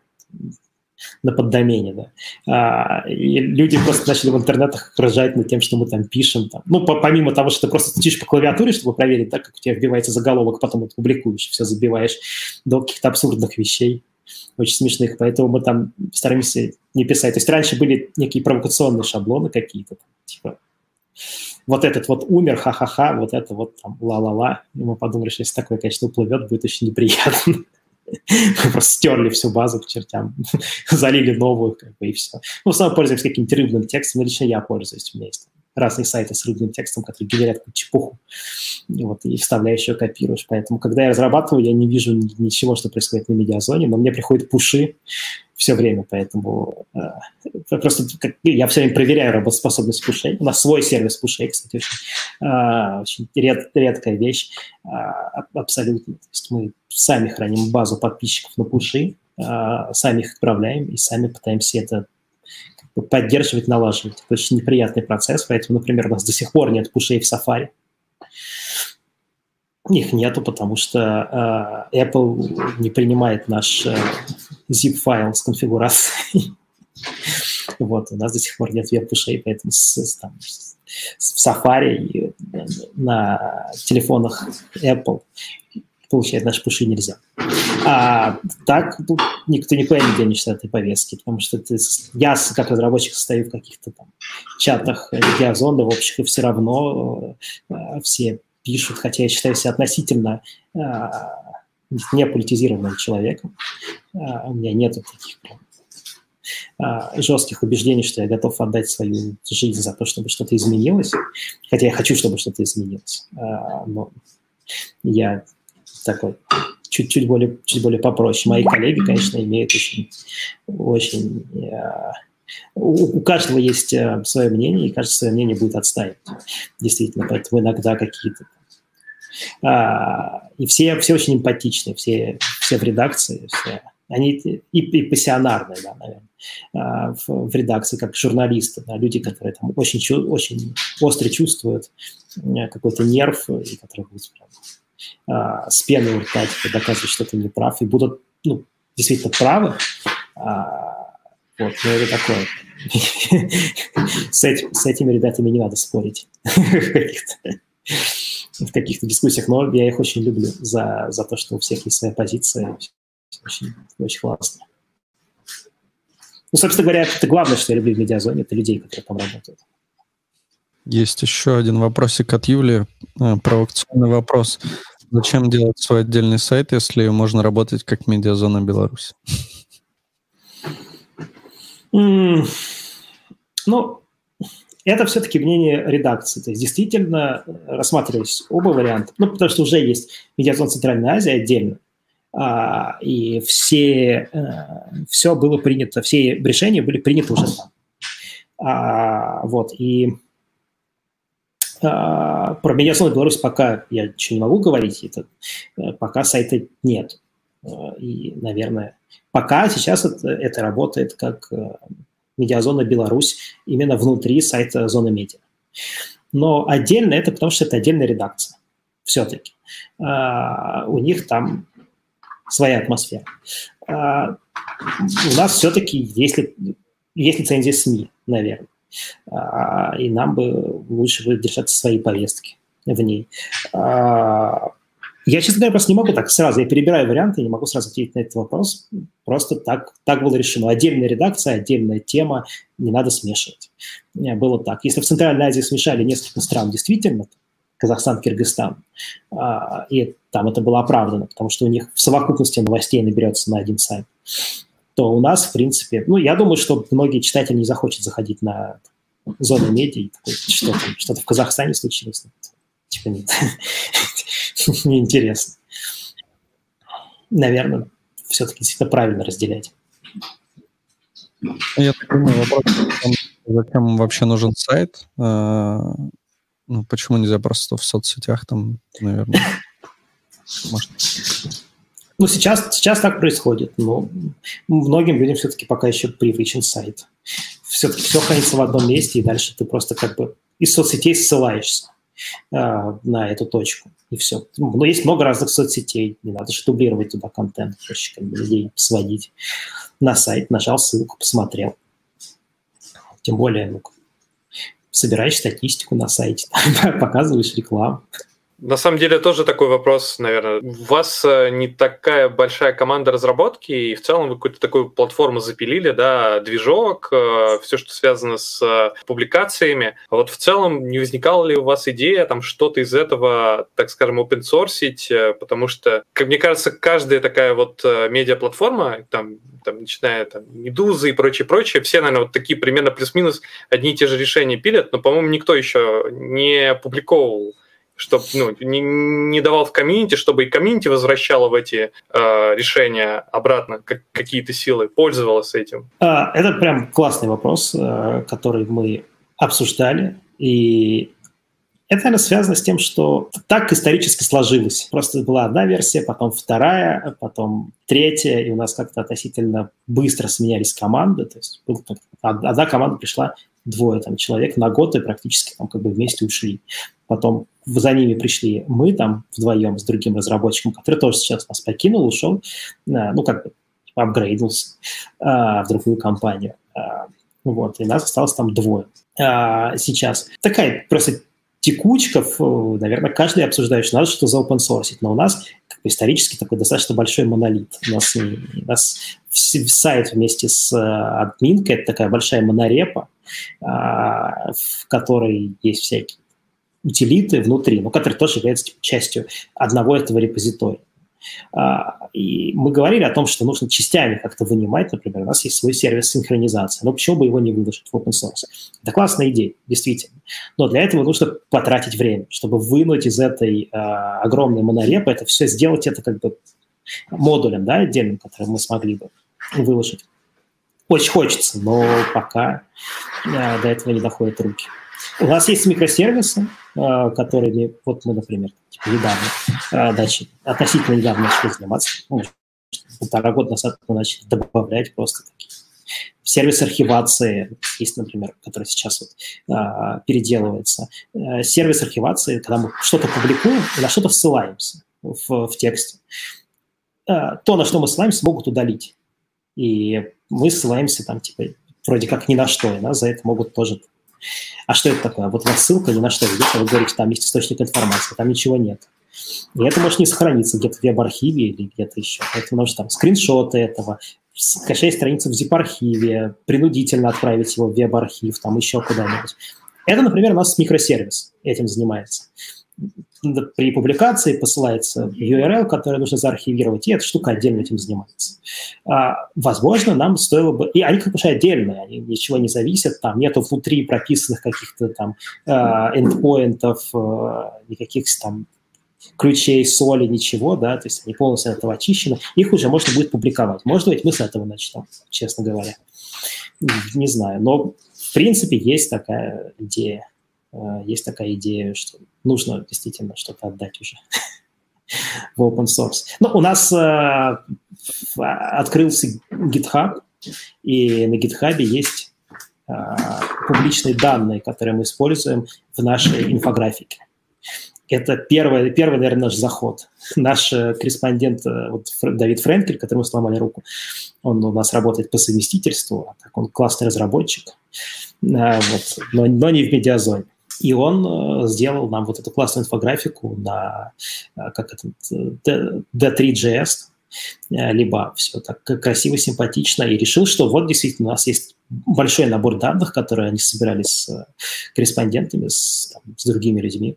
на поддомене, да. А, и люди просто начали в интернетах рожать над тем, что мы там пишем. Там. Ну, по, помимо того, что ты просто стучишь по клавиатуре, чтобы проверить, да, как у тебя вбивается заголовок, потом это публикуешь, все забиваешь до каких-то абсурдных вещей, очень смешных. Поэтому мы там стараемся не писать. То есть раньше были некие провокационные шаблоны какие-то, типа вот этот вот умер, ха-ха-ха, вот это вот там ла-ла-ла. И мы подумали, что если такое, конечно, уплывет, будет очень неприятно. Мы просто стерли всю базу к чертям, залили новую, как бы, и все. Ну, основном пользуемся каким-то рыбным текстом, лично я пользуюсь, у разные сайты с рыбным текстом, которые генерят чепуху, вот, и вставляешь ее, копируешь. Поэтому, когда я разрабатываю, я не вижу ничего, что происходит на медиазоне, но мне приходят пуши все время, поэтому э, просто как, я все время проверяю работоспособность пушей. У нас свой сервис пушей, кстати, очень, э, очень ред, редкая вещь, э, абсолютно. То есть мы сами храним базу подписчиков на пуши, э, сами их отправляем и сами пытаемся это поддерживать, налаживать. Это очень неприятный процесс, поэтому, например, у нас до сих пор нет пушей в Safari. Их нету, потому что э, Apple не принимает наш э, zip-файл с конфигурацией. вот, у нас до сих пор нет веб-пушей, поэтому с, с, там, в Safari и на телефонах Apple получать наши пуши нельзя. А так ну, никто никуда не денешься от этой повестки, потому что ты, я как разработчик состою в каких-то там чатах диазонов общих, и все равно э, все пишут, хотя я считаю себя относительно э, не политизированным человеком. Э, у меня нет таких прям э, жестких убеждений, что я готов отдать свою жизнь за то, чтобы что-то изменилось, хотя я хочу, чтобы что-то изменилось. Э, но я такой чуть-чуть более, чуть более попроще. Мои коллеги, конечно, имеют очень, очень э, у, у каждого есть э, свое мнение, и каждое свое мнение будет отстаивать. Действительно, поэтому иногда какие-то а, и все, все очень эмпатичные, все, все в редакции, все, они и, и пассионарные, да, наверное, а, в, в редакции, как журналисты, да, люди, которые там очень, очень остро чувствуют э, какой-то нерв, и которые будут прям а, с пеной у рта типа, доказывать, что ты не прав, и будут ну, действительно правы. А, вот, но это такое. с, этим, с этими ребятами не надо спорить в каких-то дискуссиях, но я их очень люблю за, за то, что у всех есть своя позиция. Очень, очень классно. Ну, собственно говоря, это главное, что я люблю в медиазоне, это людей, которые там работают. Есть еще один вопросик от Юли, э, провокационный вопрос. Зачем делать свой отдельный сайт, если можно работать как медиазона Беларусь? Ну, это все-таки мнение редакции. То есть действительно рассматривались оба варианта. Ну, потому что уже есть медиазон Центральной Азии отдельно. А, и все, а, все было принято, все решения были приняты уже там. А, вот, и про медиасон Беларусь пока я ничего не могу говорить, это, э, пока сайта нет. А, и, наверное, пока сейчас это, это работает как э, медиазона Беларусь именно внутри сайта Зоны Медиа. Но отдельно это потому, что это отдельная редакция все-таки. А, у них там своя атмосфера. А, у нас все-таки есть, есть лицензия СМИ, наверное. А, и нам бы лучше бы держаться свои повестки в ней. А, я, честно говоря, просто не могу так сразу, я перебираю варианты, не могу сразу ответить на этот вопрос. Просто так, так было решено. Отдельная редакция, отдельная тема, не надо смешивать. Было так. Если в Центральной Азии смешали несколько стран, действительно, Казахстан, Киргизстан, а, и там это было оправдано, потому что у них в совокупности новостей наберется на один сайт, то у нас, в принципе, ну, я думаю, что многие читатели не захотят заходить на зону медиа и такой, что-то, в Казахстане случилось. Типа нет. неинтересно. Наверное, все-таки действительно правильно разделять. Я так думаю, вопрос, зачем вообще нужен сайт? А, ну, почему нельзя просто в соцсетях там, наверное? Может. Ну, сейчас, сейчас так происходит, но многим людям все-таки пока еще привычен сайт. Все-таки все хранится в одном месте, и дальше ты просто как бы из соцсетей ссылаешься э, на эту точку и все. Ну, но есть много разных соцсетей, не надо же дублировать туда контент, проще как бы людей сводить на сайт, нажал ссылку, посмотрел. Тем более, ну, собираешь статистику на сайте, показываешь рекламу. На самом деле тоже такой вопрос, наверное. У вас э, не такая большая команда разработки, и в целом вы какую-то такую платформу запилили, да, движок, э, все, что связано с э, публикациями. А вот в целом не возникала ли у вас идея там что-то из этого, так скажем, open source, потому что, как мне кажется, каждая такая вот медиаплатформа, там, там, начиная там, Медузы и прочее, прочее, все, наверное, вот такие примерно плюс-минус одни и те же решения пилят, но, по-моему, никто еще не опубликовал чтобы ну, не, не давал в комьюнити, чтобы и комьюнити возвращало в эти э, решения обратно как, какие-то силы, пользовалось этим? А, это прям классный вопрос, э, который мы обсуждали. И это, наверное, связано с тем, что так исторически сложилось. Просто была одна версия, потом вторая, потом третья, и у нас как-то относительно быстро сменялись команды. То есть одна команда пришла двое там человек на год и практически там как бы вместе ушли. Потом за ними пришли мы там вдвоем с другим разработчиком, который тоже сейчас нас покинул, ушел, ну, как бы апгрейдился а, в другую компанию. А, вот, и нас осталось там двое сейчас. Такая просто текучка, наверное, каждый обсуждает, что надо что-то за open source, но у нас как бы, исторически такой достаточно большой монолит. У нас, у нас сайт вместе с админкой, это такая большая монорепа, в которой есть всякие утилиты внутри, но который тоже является типа, частью одного этого репозитория. А, и мы говорили о том, что нужно частями как-то вынимать, например, у нас есть свой сервис синхронизации, но почему бы его не выложить в open source? Это классная идея, действительно. Но для этого нужно потратить время, чтобы вынуть из этой э, огромной монорепы это все, сделать это как бы модулем, да, отдельным, который мы смогли бы выложить. Очень хочется, но пока э, до этого не доходят руки. У нас есть микросервисы, которыми, вот мы, например, типа недавно, э, значит, относительно недавно начали заниматься, ну, полтора года назад мы начали добавлять просто такие сервис архивации есть, например, который сейчас вот, а, переделывается. Сервис архивации, когда мы что-то публикуем и на что-то ссылаемся в, в тексте. То, на что мы ссылаемся, могут удалить. И мы ссылаемся там, типа, вроде как ни на что, и нас за это могут тоже а что это такое? Вот у вас ссылка ни на что ведет, а вы говорите, там есть источник информации, там ничего нет. И это может не сохраниться где-то в веб-архиве или где-то еще. Поэтому нужно там скриншоты этого, скачать страницу в zip-архиве, принудительно отправить его в веб-архив, там еще куда-нибудь. Это, например, у нас микросервис этим занимается при публикации посылается URL, который нужно заархивировать, и эта штука отдельно этим занимается. А, возможно, нам стоило бы... И они как бы отдельные, они ничего не зависят, там нету внутри прописанных каких-то там а, эндпоинтов, а, никаких там ключей, соли, ничего, да, то есть они полностью от этого очищены, их уже можно будет публиковать. Может быть, мы с этого начнем, честно говоря. Не знаю, но в принципе есть такая идея. Э, есть такая идея, что нужно действительно что-то отдать уже в open source. Но у нас э, открылся GitHub, и на GitHub есть э, публичные данные, которые мы используем в нашей инфографике. это первый, первый, наверное, наш заход. Наш корреспондент вот, Давид Френкель, которому сломали руку, он у нас работает по совместительству, а так он классный разработчик, вот, но, но не в медиазоне. И он сделал нам вот эту классную инфографику на как это, D3.js, либо все так красиво, симпатично, и решил, что вот действительно у нас есть большой набор данных, которые они собирали с э, корреспондентами, с, там, с другими людьми,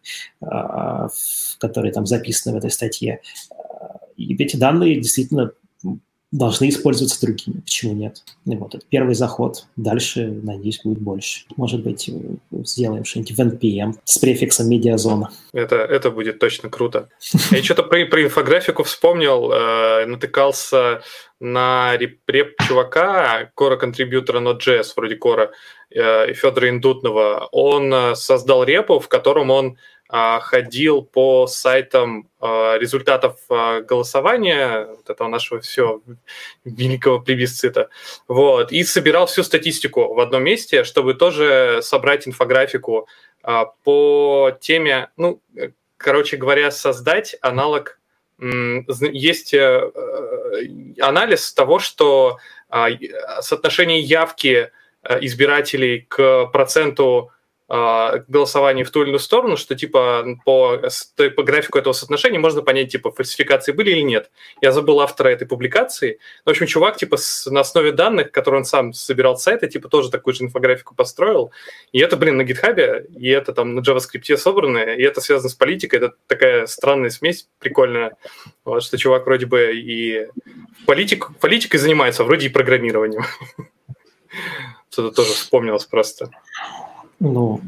которые там записаны в этой статье. И эти данные действительно должны использоваться другими. Почему нет? И вот это первый заход. Дальше, надеюсь, будет больше. Может быть, сделаем что-нибудь в NPM с префиксом медиазона. Это, это будет точно круто. Я что-то про, про инфографику вспомнил, э, натыкался на реп, чувака, кора-контрибьютора Node.js, вроде кора, э, Федора Индутного. Он э, создал репу, в котором он ходил по сайтам а, результатов а, голосования, вот этого нашего все великого плебисцита, вот, и собирал всю статистику в одном месте, чтобы тоже собрать инфографику по теме, ну, короче говоря, создать аналог есть э, анализ того, что соотношение явки э, избирателей к проценту а, голосование в ту или иную сторону, что типа по, по графику этого соотношения можно понять, типа, фальсификации были или нет. Я забыл автора этой публикации. В общем, чувак, типа, с, на основе данных, которые он сам собирал с сайта, типа, тоже такую же инфографику построил. И это, блин, на гитхабе, и это там на JavaScript собрано, и это связано с политикой. Это такая странная смесь прикольная, вот, что чувак вроде бы и политик, политикой занимается, вроде и программированием. Что-то тоже вспомнилось просто. Ну,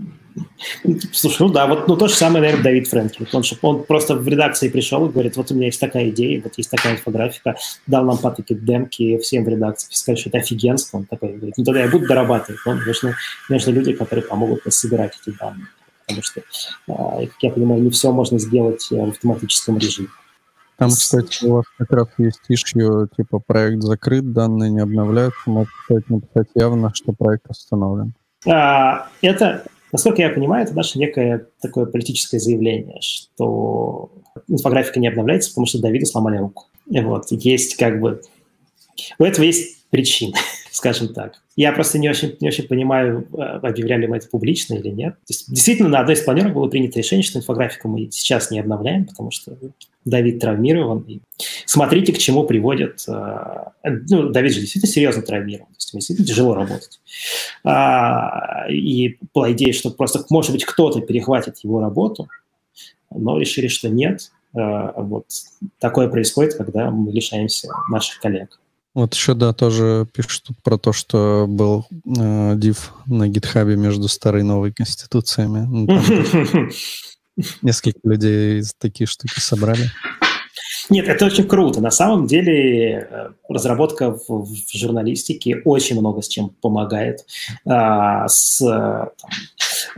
слушай, ну да, вот ну, то же самое, наверное, Давид Фрэнкин. Он, он просто в редакции пришел и говорит, вот у меня есть такая идея, вот есть такая инфографика, дал нам потыкать демки всем в редакции, сказать, что это офигенство. Он такой говорит, ну тогда я буду дорабатывать. Но нужны, нужны люди, которые помогут собирать эти данные. Потому что, а, как я понимаю, не все можно сделать э, в автоматическом режиме. Там, кстати, у вас как раз есть ишью, типа проект закрыт, данные не обновляются, можно написать явно, что проект остановлен. А, это, насколько я понимаю, это наше некое такое политическое заявление, что инфографика не обновляется, потому что Давиду сломали руку. И вот, есть как бы... У этого есть причины, скажем так. Я просто не очень, не очень понимаю, э, объявляли мы это публично или нет. То есть, действительно, на одной из планерок было принято решение, что инфографику мы сейчас не обновляем, потому что Давид травмирован. И смотрите, к чему приводит... Э, ну, Давид же действительно серьезно травмирован, то есть ему действительно тяжело работать. А, и была идея, что просто, может быть, кто-то перехватит его работу, но решили, что нет. Вот такое происходит, когда мы лишаемся наших коллег. Вот еще, да, тоже пишут про то, что был э, див на гитхабе между старой и новой конституциями. Ну, несколько людей такие штуки собрали. Нет, это очень круто. На самом деле э, разработка в, в журналистике очень много с чем помогает. А, с, там,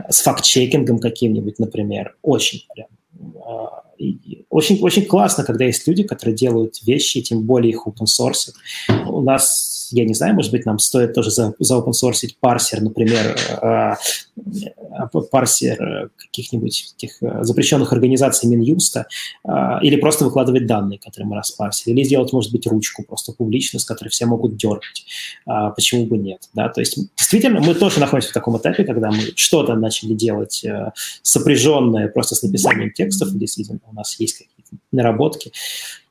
с факт-чекингом каким-нибудь, например. Очень прям. А, очень, очень классно, когда есть люди, которые делают вещи, тем более их open source. У нас я не знаю, может быть, нам стоит тоже за, за парсер, например, э, э, парсер каких-нибудь этих э, запрещенных организаций Минюста, или просто выкладывать данные, которые мы распарсили, или сделать, может быть, ручку просто публично, с которой все могут дергать. Почему бы нет? Да? То есть, действительно, мы тоже находимся в таком этапе, когда мы что-то начали делать сопряженное просто с написанием текстов, действительно, у нас есть какие-то наработки,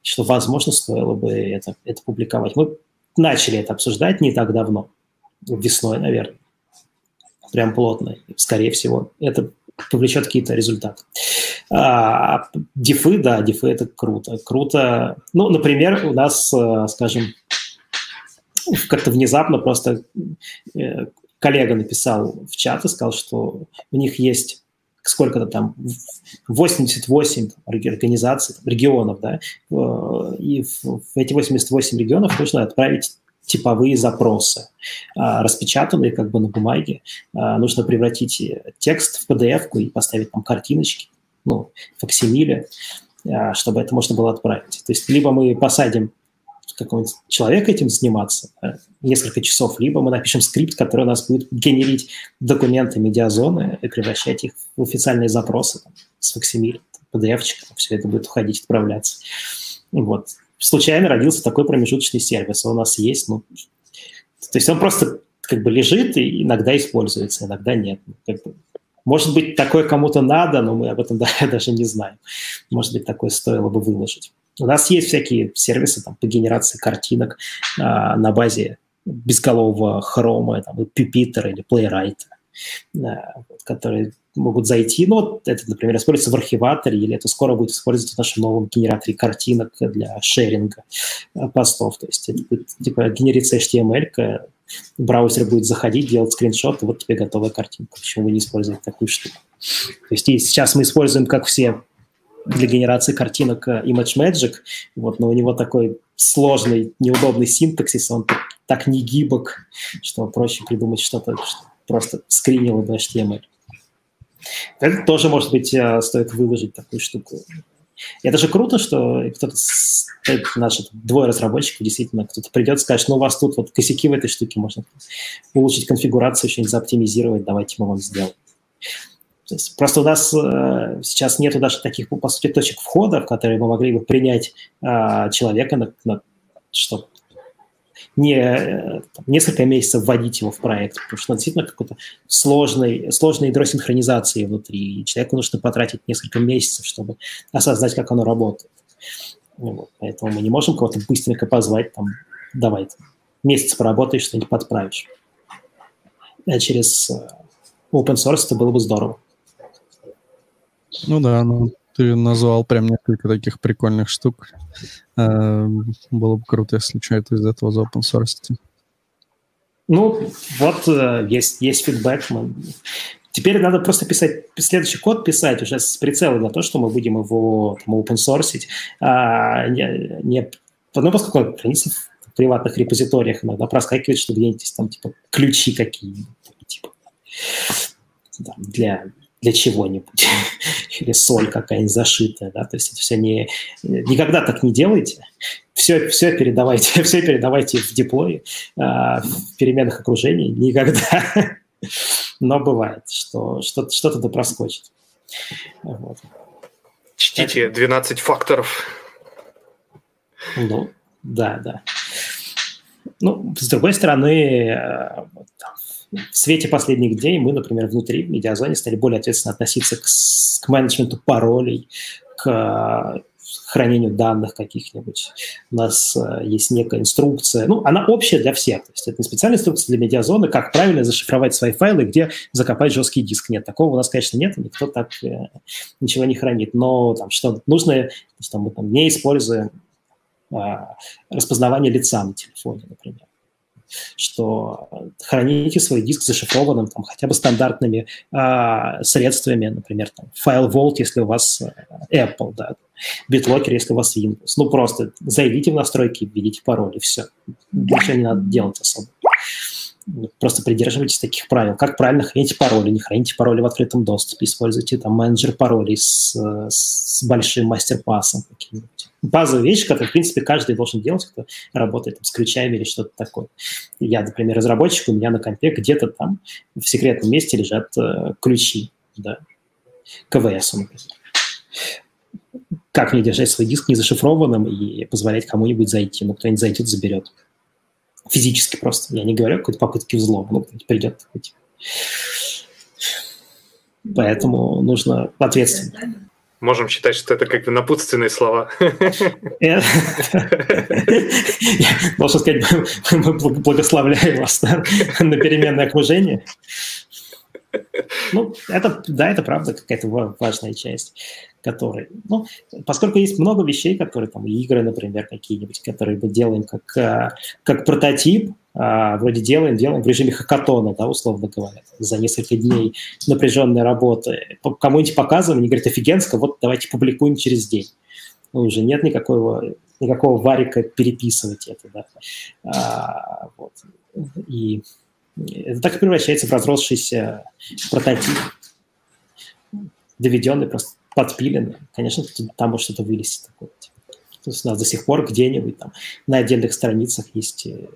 что, возможно, стоило бы это, это публиковать. Мы начали это обсуждать не так давно, весной, наверное, прям плотно, скорее всего. Это повлечет какие-то результаты. А, дифы, да, дифы – это круто. Круто. Ну, например, у нас, э, скажем, как-то внезапно просто э, коллега написал в чат и сказал, что у них есть сколько-то там, 88 организаций, регионов, да, и в эти 88 регионов нужно отправить типовые запросы, а, распечатанные как бы на бумаге. А, нужно превратить текст в PDF-ку и поставить там картиночки, ну, факсимиле, а, чтобы это можно было отправить. То есть либо мы посадим какого-нибудь человека этим заниматься да, несколько часов, либо мы напишем скрипт, который у нас будет генерить документы медиазоны и превращать их в официальные запросы там, с факсимиле. PDF-чик, все это будет уходить, отправляться. Вот. Случайно родился такой промежуточный сервис, он у нас есть, ну, то есть он просто как бы лежит и иногда используется, иногда нет. Как бы, может быть, такое кому-то надо, но мы об этом даже не знаем. Может быть, такое стоило бы выложить. У нас есть всякие сервисы там, по генерации картинок а, на базе безголового хрома, там, Puppeteer или Playwright, а, которые могут зайти. Ну, вот это, например, используется в архиваторе, или это скоро будет использоваться в нашем новом генераторе картинок для шеринга а, постов. То есть это будет, типа, генерится HTML, браузер будет заходить, делать скриншот, и вот тебе готовая картинка. Почему вы не используете такую штуку? То есть сейчас мы используем, как все для генерации картинок э, ImageMagick, вот, но у него такой сложный, неудобный синтаксис, он так, так не гибок, что проще придумать что-то, что просто скринило бы HTML. Это тоже, может быть, э, стоит выложить такую штуку. Это же круто, что кто-то, наши двое разработчиков, действительно, кто-то придет и скажет, ну, у вас тут вот косяки в этой штуке, можно улучшить конфигурацию, что-нибудь заоптимизировать, давайте мы вам сделаем. То есть просто у нас э, сейчас нету даже таких, по сути, точек входа, в которые мы могли бы принять э, человека, на, на, чтобы не э, там, несколько месяцев вводить его в проект, потому что действительно какой-то сложной, сложной ядро синхронизации внутри, и человеку нужно потратить несколько месяцев, чтобы осознать, как оно работает. Вот. Поэтому мы не можем кого-то быстренько позвать, там, давай, месяц поработаешь, что-нибудь подправишь. А через э, open source это было бы здорово. Ну да, ну ты назвал прям несколько таких прикольных штук. Э, было бы круто, если что-то из этого за open source. Ну, вот э, есть, есть фидбэк. Теперь надо просто писать, следующий код писать уже с прицелом на то, что мы будем его там, open source. А, не, не, ну, поскольку хранится в приватных репозиториях, иногда проскакивает, что где-нибудь там типа ключи какие-нибудь. Типа, для для чего-нибудь, или соль какая-нибудь зашитая, да, то есть это все не... Никогда так не делайте, все, все передавайте, все передавайте в диплое, а, в переменных окружений, никогда. Но бывает, что что-то, что-то да проскочит. Вот. Чтите 12 факторов. Ну, да, да. Ну, с другой стороны, э, в свете последних дней мы, например, внутри в медиазоне стали более ответственно относиться к, к менеджменту паролей, к э, хранению данных каких-нибудь. У нас э, есть некая инструкция, ну, она общая для всех. То есть это не специальная инструкция для медиазоны, как правильно зашифровать свои файлы, где закопать жесткий диск. Нет, такого у нас, конечно, нет, никто так э, ничего не хранит. Но там, что нужно, то есть, там, мы там не используем э, распознавание лица на телефоне, например что храните свой диск зашифрованным там, хотя бы стандартными а, средствами, например, там, файл Vault, если у вас э, Apple, да, BitLocker, если у вас Windows. Ну, просто зайдите в настройки, введите пароль, и все. Ничего не надо делать особо. Просто придерживайтесь таких правил. Как правильно храните пароли? Не храните пароли в открытом доступе. Используйте там менеджер паролей с, с большим мастер-пасом каким-нибудь. Базовая вещь, которую, в принципе, каждый должен делать, кто работает там, с ключами или что-то такое. Я, например, разработчик, у меня на компе где-то там в секретном месте лежат э, ключи, да, КВС, например. Как мне держать свой диск незашифрованным и позволять кому-нибудь зайти? Ну, кто-нибудь зайдет, заберет. Физически просто. Я не говорю о какой-то попытке взлома. Ну, придет. Поэтому нужно ответственно. Можем считать, что это как бы напутственные слова. Можно сказать, мы благословляем вас на переменное окружение. Ну, это, да, это правда какая-то важная часть которые, ну, поскольку есть много вещей, которые там, игры, например, какие-нибудь, которые мы делаем как, а, как прототип, а, вроде делаем, делаем в режиме хакатона, да, условно говоря, за несколько дней напряженной работы. Кому-нибудь показываем, они говорят, офигенско, вот давайте публикуем через день. Ну, уже нет никакого, никакого варика переписывать это, да. А, вот. И это так и превращается в разросшийся прототип, доведенный просто подпилены, конечно, там может что-то вылезти такое. То есть у нас до сих пор где-нибудь там на отдельных страницах есть э,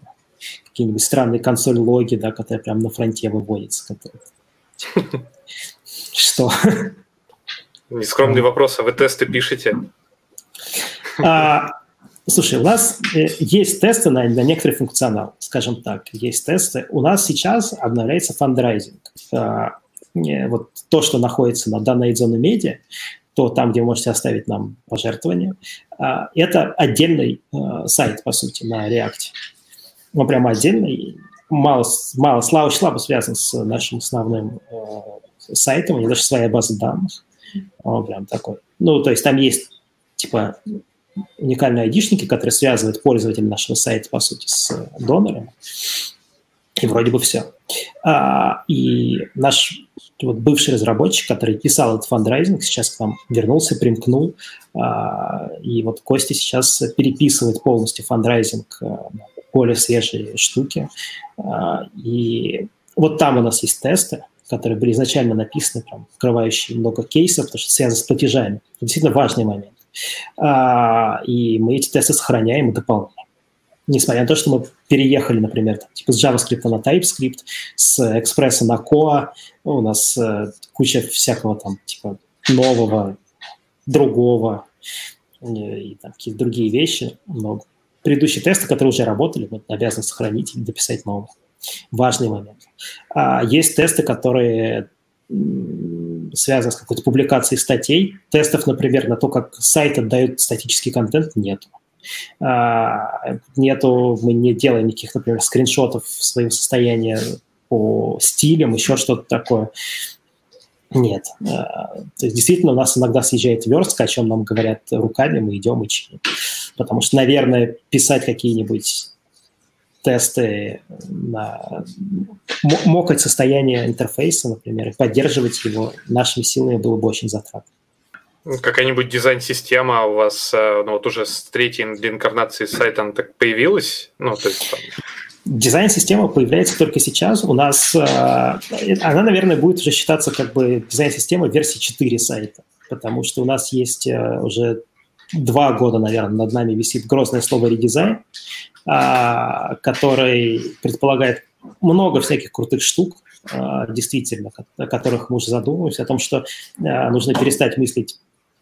какие-нибудь странные консоль-логи, да, которые прямо на фронте выводятся. Которые... Что? Нескромный вопрос, а вы тесты пишете? А, слушай, у нас э, есть тесты на, на некоторый функционал, скажем так. Есть тесты. У нас сейчас обновляется фандрайзинг. А, вот то, что находится на данной зоне медиа, то там, где вы можете оставить нам пожертвования, а, это отдельный а, сайт, по сути, на React. Он прямо отдельный, мало, мало слава слабо связан с нашим основным э, сайтом, у него даже своя база данных. Он прям такой. Ну, то есть там есть, типа, уникальные айдишники, которые связывают пользователя нашего сайта, по сути, с донором. И вроде бы все. А, и наш вот бывший разработчик, который писал этот фандрайзинг, сейчас к нам вернулся, примкнул. А, и вот Костя сейчас переписывает полностью фандрайзинг на более свежие штуки. А, и вот там у нас есть тесты, которые были изначально написаны, прям, открывающие много кейсов, потому что связано с платежами. Это действительно важный момент. А, и мы эти тесты сохраняем и дополняем. Несмотря на то, что мы переехали, например, там, типа с JavaScript на TypeScript, с Express на Coa, ну, у нас э, куча всякого там типа нового, другого и, и там какие-то другие вещи много. Предыдущие тесты, которые уже работали, мы обязаны сохранить и дописать новые. Важный момент. А есть тесты, которые связано с какой-то публикацией статей. Тестов, например, на то, как сайт отдает статический контент, нет. А, нету, мы не делаем никаких, например, скриншотов своего состояния по стилям, еще что-то такое. Нет. А, то есть действительно у нас иногда съезжает верстка, о чем нам говорят руками, мы идем и чиним. Потому что, наверное, писать какие-нибудь тесты на мокать состояние интерфейса, например, и поддерживать его нашими силами было бы очень затратно. Какая-нибудь дизайн-система у вас, э, ну вот уже с третьей инкарнации сайта так появилась? Ну, то есть, там... Дизайн-система появляется только сейчас. У нас, э, она, наверное, будет уже считаться как бы дизайн-система версии 4 сайта, потому что у нас есть э, уже два года, наверное, над нами висит грозное слово «редизайн», а, который предполагает много всяких крутых штук, а, действительно, о которых мы уже задумываемся, о том, что а, нужно перестать мыслить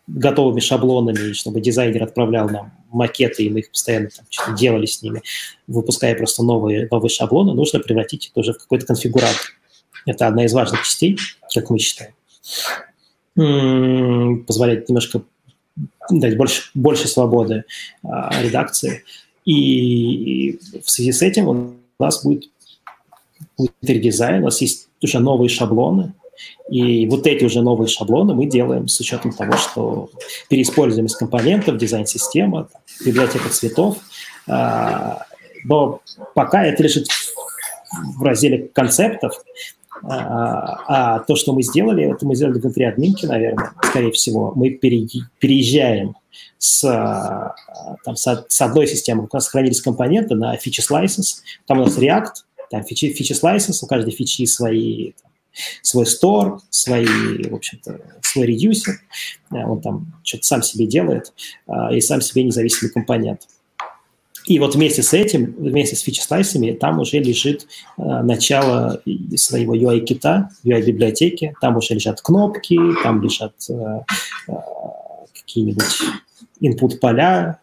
готовыми шаблонами, чтобы дизайнер отправлял нам макеты, и мы их постоянно там, делали с ними, выпуская просто новые, новые шаблоны, нужно превратить это уже в какой-то конфигуратор. Это одна из важных частей, как мы считаем. Позволяет немножко дать больше, больше свободы а, редакции. И в связи с этим у нас будет, будет редизайн, у нас есть уже новые шаблоны, и вот эти уже новые шаблоны мы делаем с учетом того, что переиспользуем из компонентов, дизайн-система, библиотека цветов. А, но пока это лежит в разделе концептов, а, а то, что мы сделали, это мы сделали внутри админки, наверное, скорее всего. Мы переезжаем с, там, с, одной системы, у нас сохранились компоненты на features license, там у нас React, там features, features license, у каждой фичи свои там, свой store, свои, в общем-то, свой редюсер, он там что-то сам себе делает, а, и сам себе независимый компонент. И вот вместе с этим, вместе с фичи-слайсами, там уже лежит э, начало своего UI-кита, UI-библиотеки. Там уже лежат кнопки, там лежат э, э, какие-нибудь input-поля,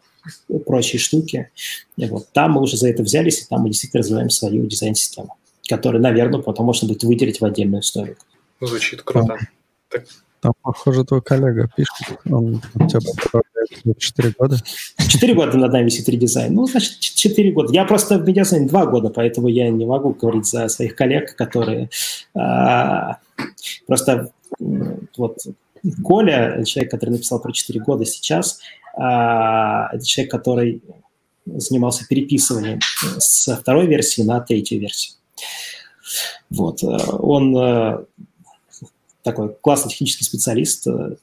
прочие штуки. И вот там мы уже за это взялись, и там мы действительно развиваем свою дизайн-систему, которую, наверное, потом можно будет выделить в отдельную историю. Звучит круто. Так. Там, похоже, твой коллега пишет, он у тебя поправляет 4 года. 4 года над нами висит редизайн. Ну, значит, 4 года. Я просто в медиазайне 2 года, поэтому я не могу говорить за своих коллег, которые а, просто вот Коля, человек, который написал про 4 года сейчас, а, это человек, который занимался переписыванием со второй версии на третью версию. Вот. Он э, такой классный технический специалист, э,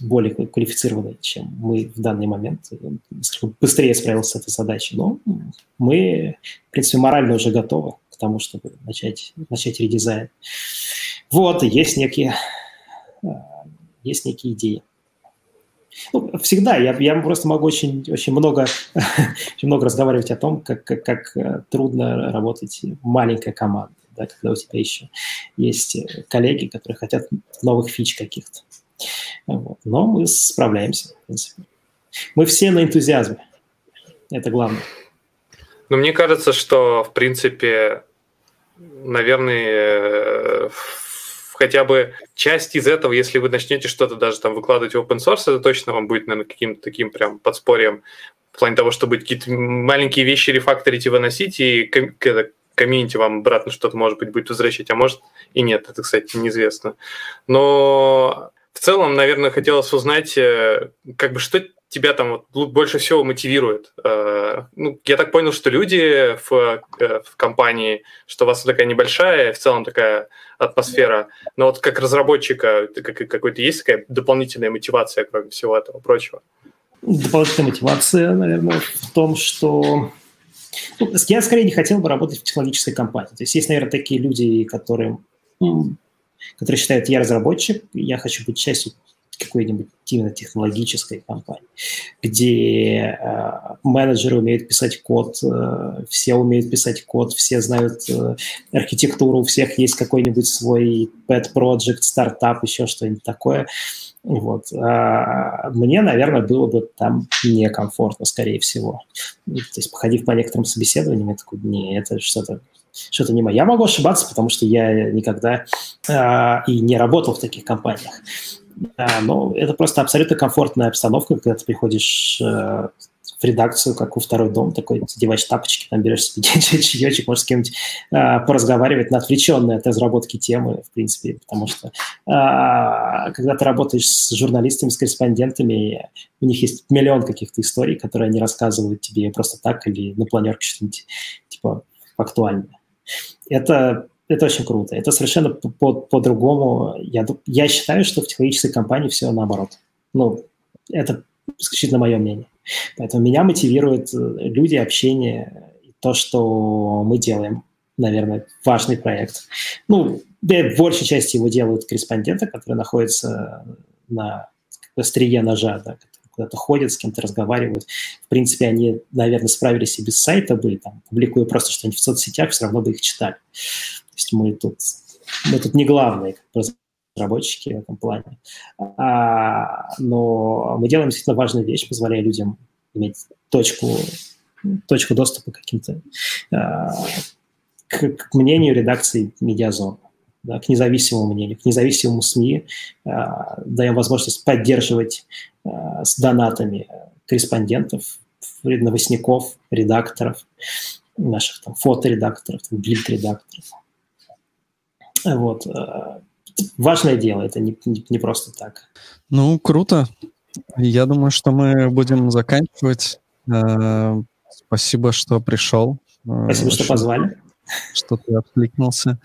более квалифицированный, чем мы в данный момент. Быстрее справился с этой задачей. Но мы, в принципе, морально уже готовы к тому, чтобы начать, начать редизайн. Вот, есть некие, э, есть некие идеи. Ну, всегда. Я, я просто могу очень, очень, много, очень много разговаривать о том, как, как, как э, трудно работать маленькая команда да, когда у тебя еще есть э, коллеги, которые хотят новых фич каких-то. Вот. Но мы справляемся, в принципе. Мы все на энтузиазме. Это главное. Ну, мне кажется, что, в принципе, наверное, хотя бы часть из этого, если вы начнете что-то даже там выкладывать в open source, это точно вам будет, наверное, каким-то таким прям подспорьем в плане того, чтобы какие-то маленькие вещи рефакторить и выносить, и комьюнити вам обратно что-то, может быть, будет возвращать, а может и нет, это, кстати, неизвестно. Но в целом, наверное, хотелось узнать, э, как бы, что тебя там вот больше всего мотивирует? Э, ну, я так понял, что люди в, э, в компании, что у вас такая небольшая, в целом такая атмосфера, но вот как разработчика как, какой-то есть такая дополнительная мотивация, кроме всего этого прочего? Дополнительная мотивация, наверное, в том, что ну, я скорее не хотел бы работать в технологической компании. То есть есть, наверное, такие люди, которые, которые считают, я разработчик, я хочу быть частью какой-нибудь именно технологической компании, где э, менеджеры умеют писать код, э, все умеют писать код, все знают э, архитектуру, у всех есть какой-нибудь свой pet project, стартап, еще что-нибудь такое. Вот. А мне, наверное, было бы там некомфортно, скорее всего. То есть, походив по некоторым собеседованиям, я такой, не, это что-то что-то не мое. Я могу ошибаться, потому что я никогда э, и не работал в таких компаниях. Да, но это просто абсолютно комфортная обстановка, когда ты приходишь э, в редакцию, как у второй дом, такой, одеваешь тапочки, там берешь себе чаечек, можешь с кем-нибудь э, поразговаривать на отвлеченные от разработки темы, в принципе, потому что э, когда ты работаешь с журналистами, с корреспондентами, у них есть миллион каких-то историй, которые они рассказывают тебе просто так или на планерке что-нибудь типа актуальное. Это это очень круто. Это совершенно по-другому. я, я считаю, что в технологической компании все наоборот. Ну, это исключительно мое мнение. Поэтому меня мотивируют э, люди, общение, то, что мы делаем. Наверное, важный проект. Ну, в большей части его делают корреспонденты, которые находятся на острие ножа, да, куда-то ходят, с кем-то разговаривают. В принципе, они, наверное, справились и без сайта бы, там, публикуя просто что-нибудь в соцсетях, все равно бы их читали. То есть мы тут, мы тут не главные разработчики в этом плане. А, но мы делаем действительно важную вещь, позволяя людям иметь точку, точку доступа к каким-то а, к, к мнению редакции медиазон, да, к независимому мнению, к независимому СМИ, а, даем возможность поддерживать а, с донатами корреспондентов, новостников, редакторов, наших там фоторедакторов, бильд-редакторов. Вот. Э, важное дело, это не, не, не просто так. Ну, круто. Я думаю, что мы будем заканчивать. Э, спасибо, что пришел. Э, Спасибо, что позвали. Что ты откликнулся.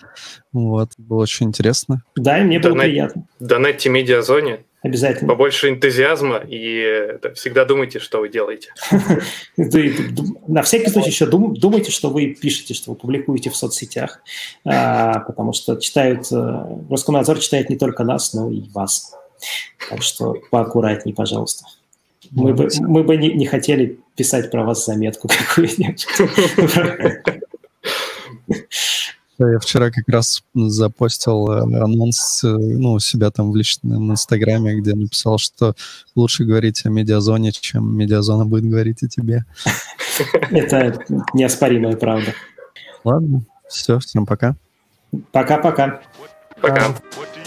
Вот, было очень интересно. Да, и мне было Донат, приятно. Донатьте медиазоне. Обязательно. Побольше энтузиазма и всегда думайте, что вы делаете. На всякий случай еще думайте, что вы пишете, что вы публикуете в соцсетях, а, потому что читают, э, Роскомнадзор читает не только нас, но и вас. Так что поаккуратней, пожалуйста. Мы бы, мы бы не, не хотели писать про вас заметку какую-нибудь. Я вчера как раз запостил э, анонс, э, ну, у себя там в личном инстаграме, где написал, что лучше говорить о медиазоне, чем медиазона будет говорить о тебе. Это неоспоримая правда. Ладно, все, всем пока. Пока-пока. Пока. ride, ride.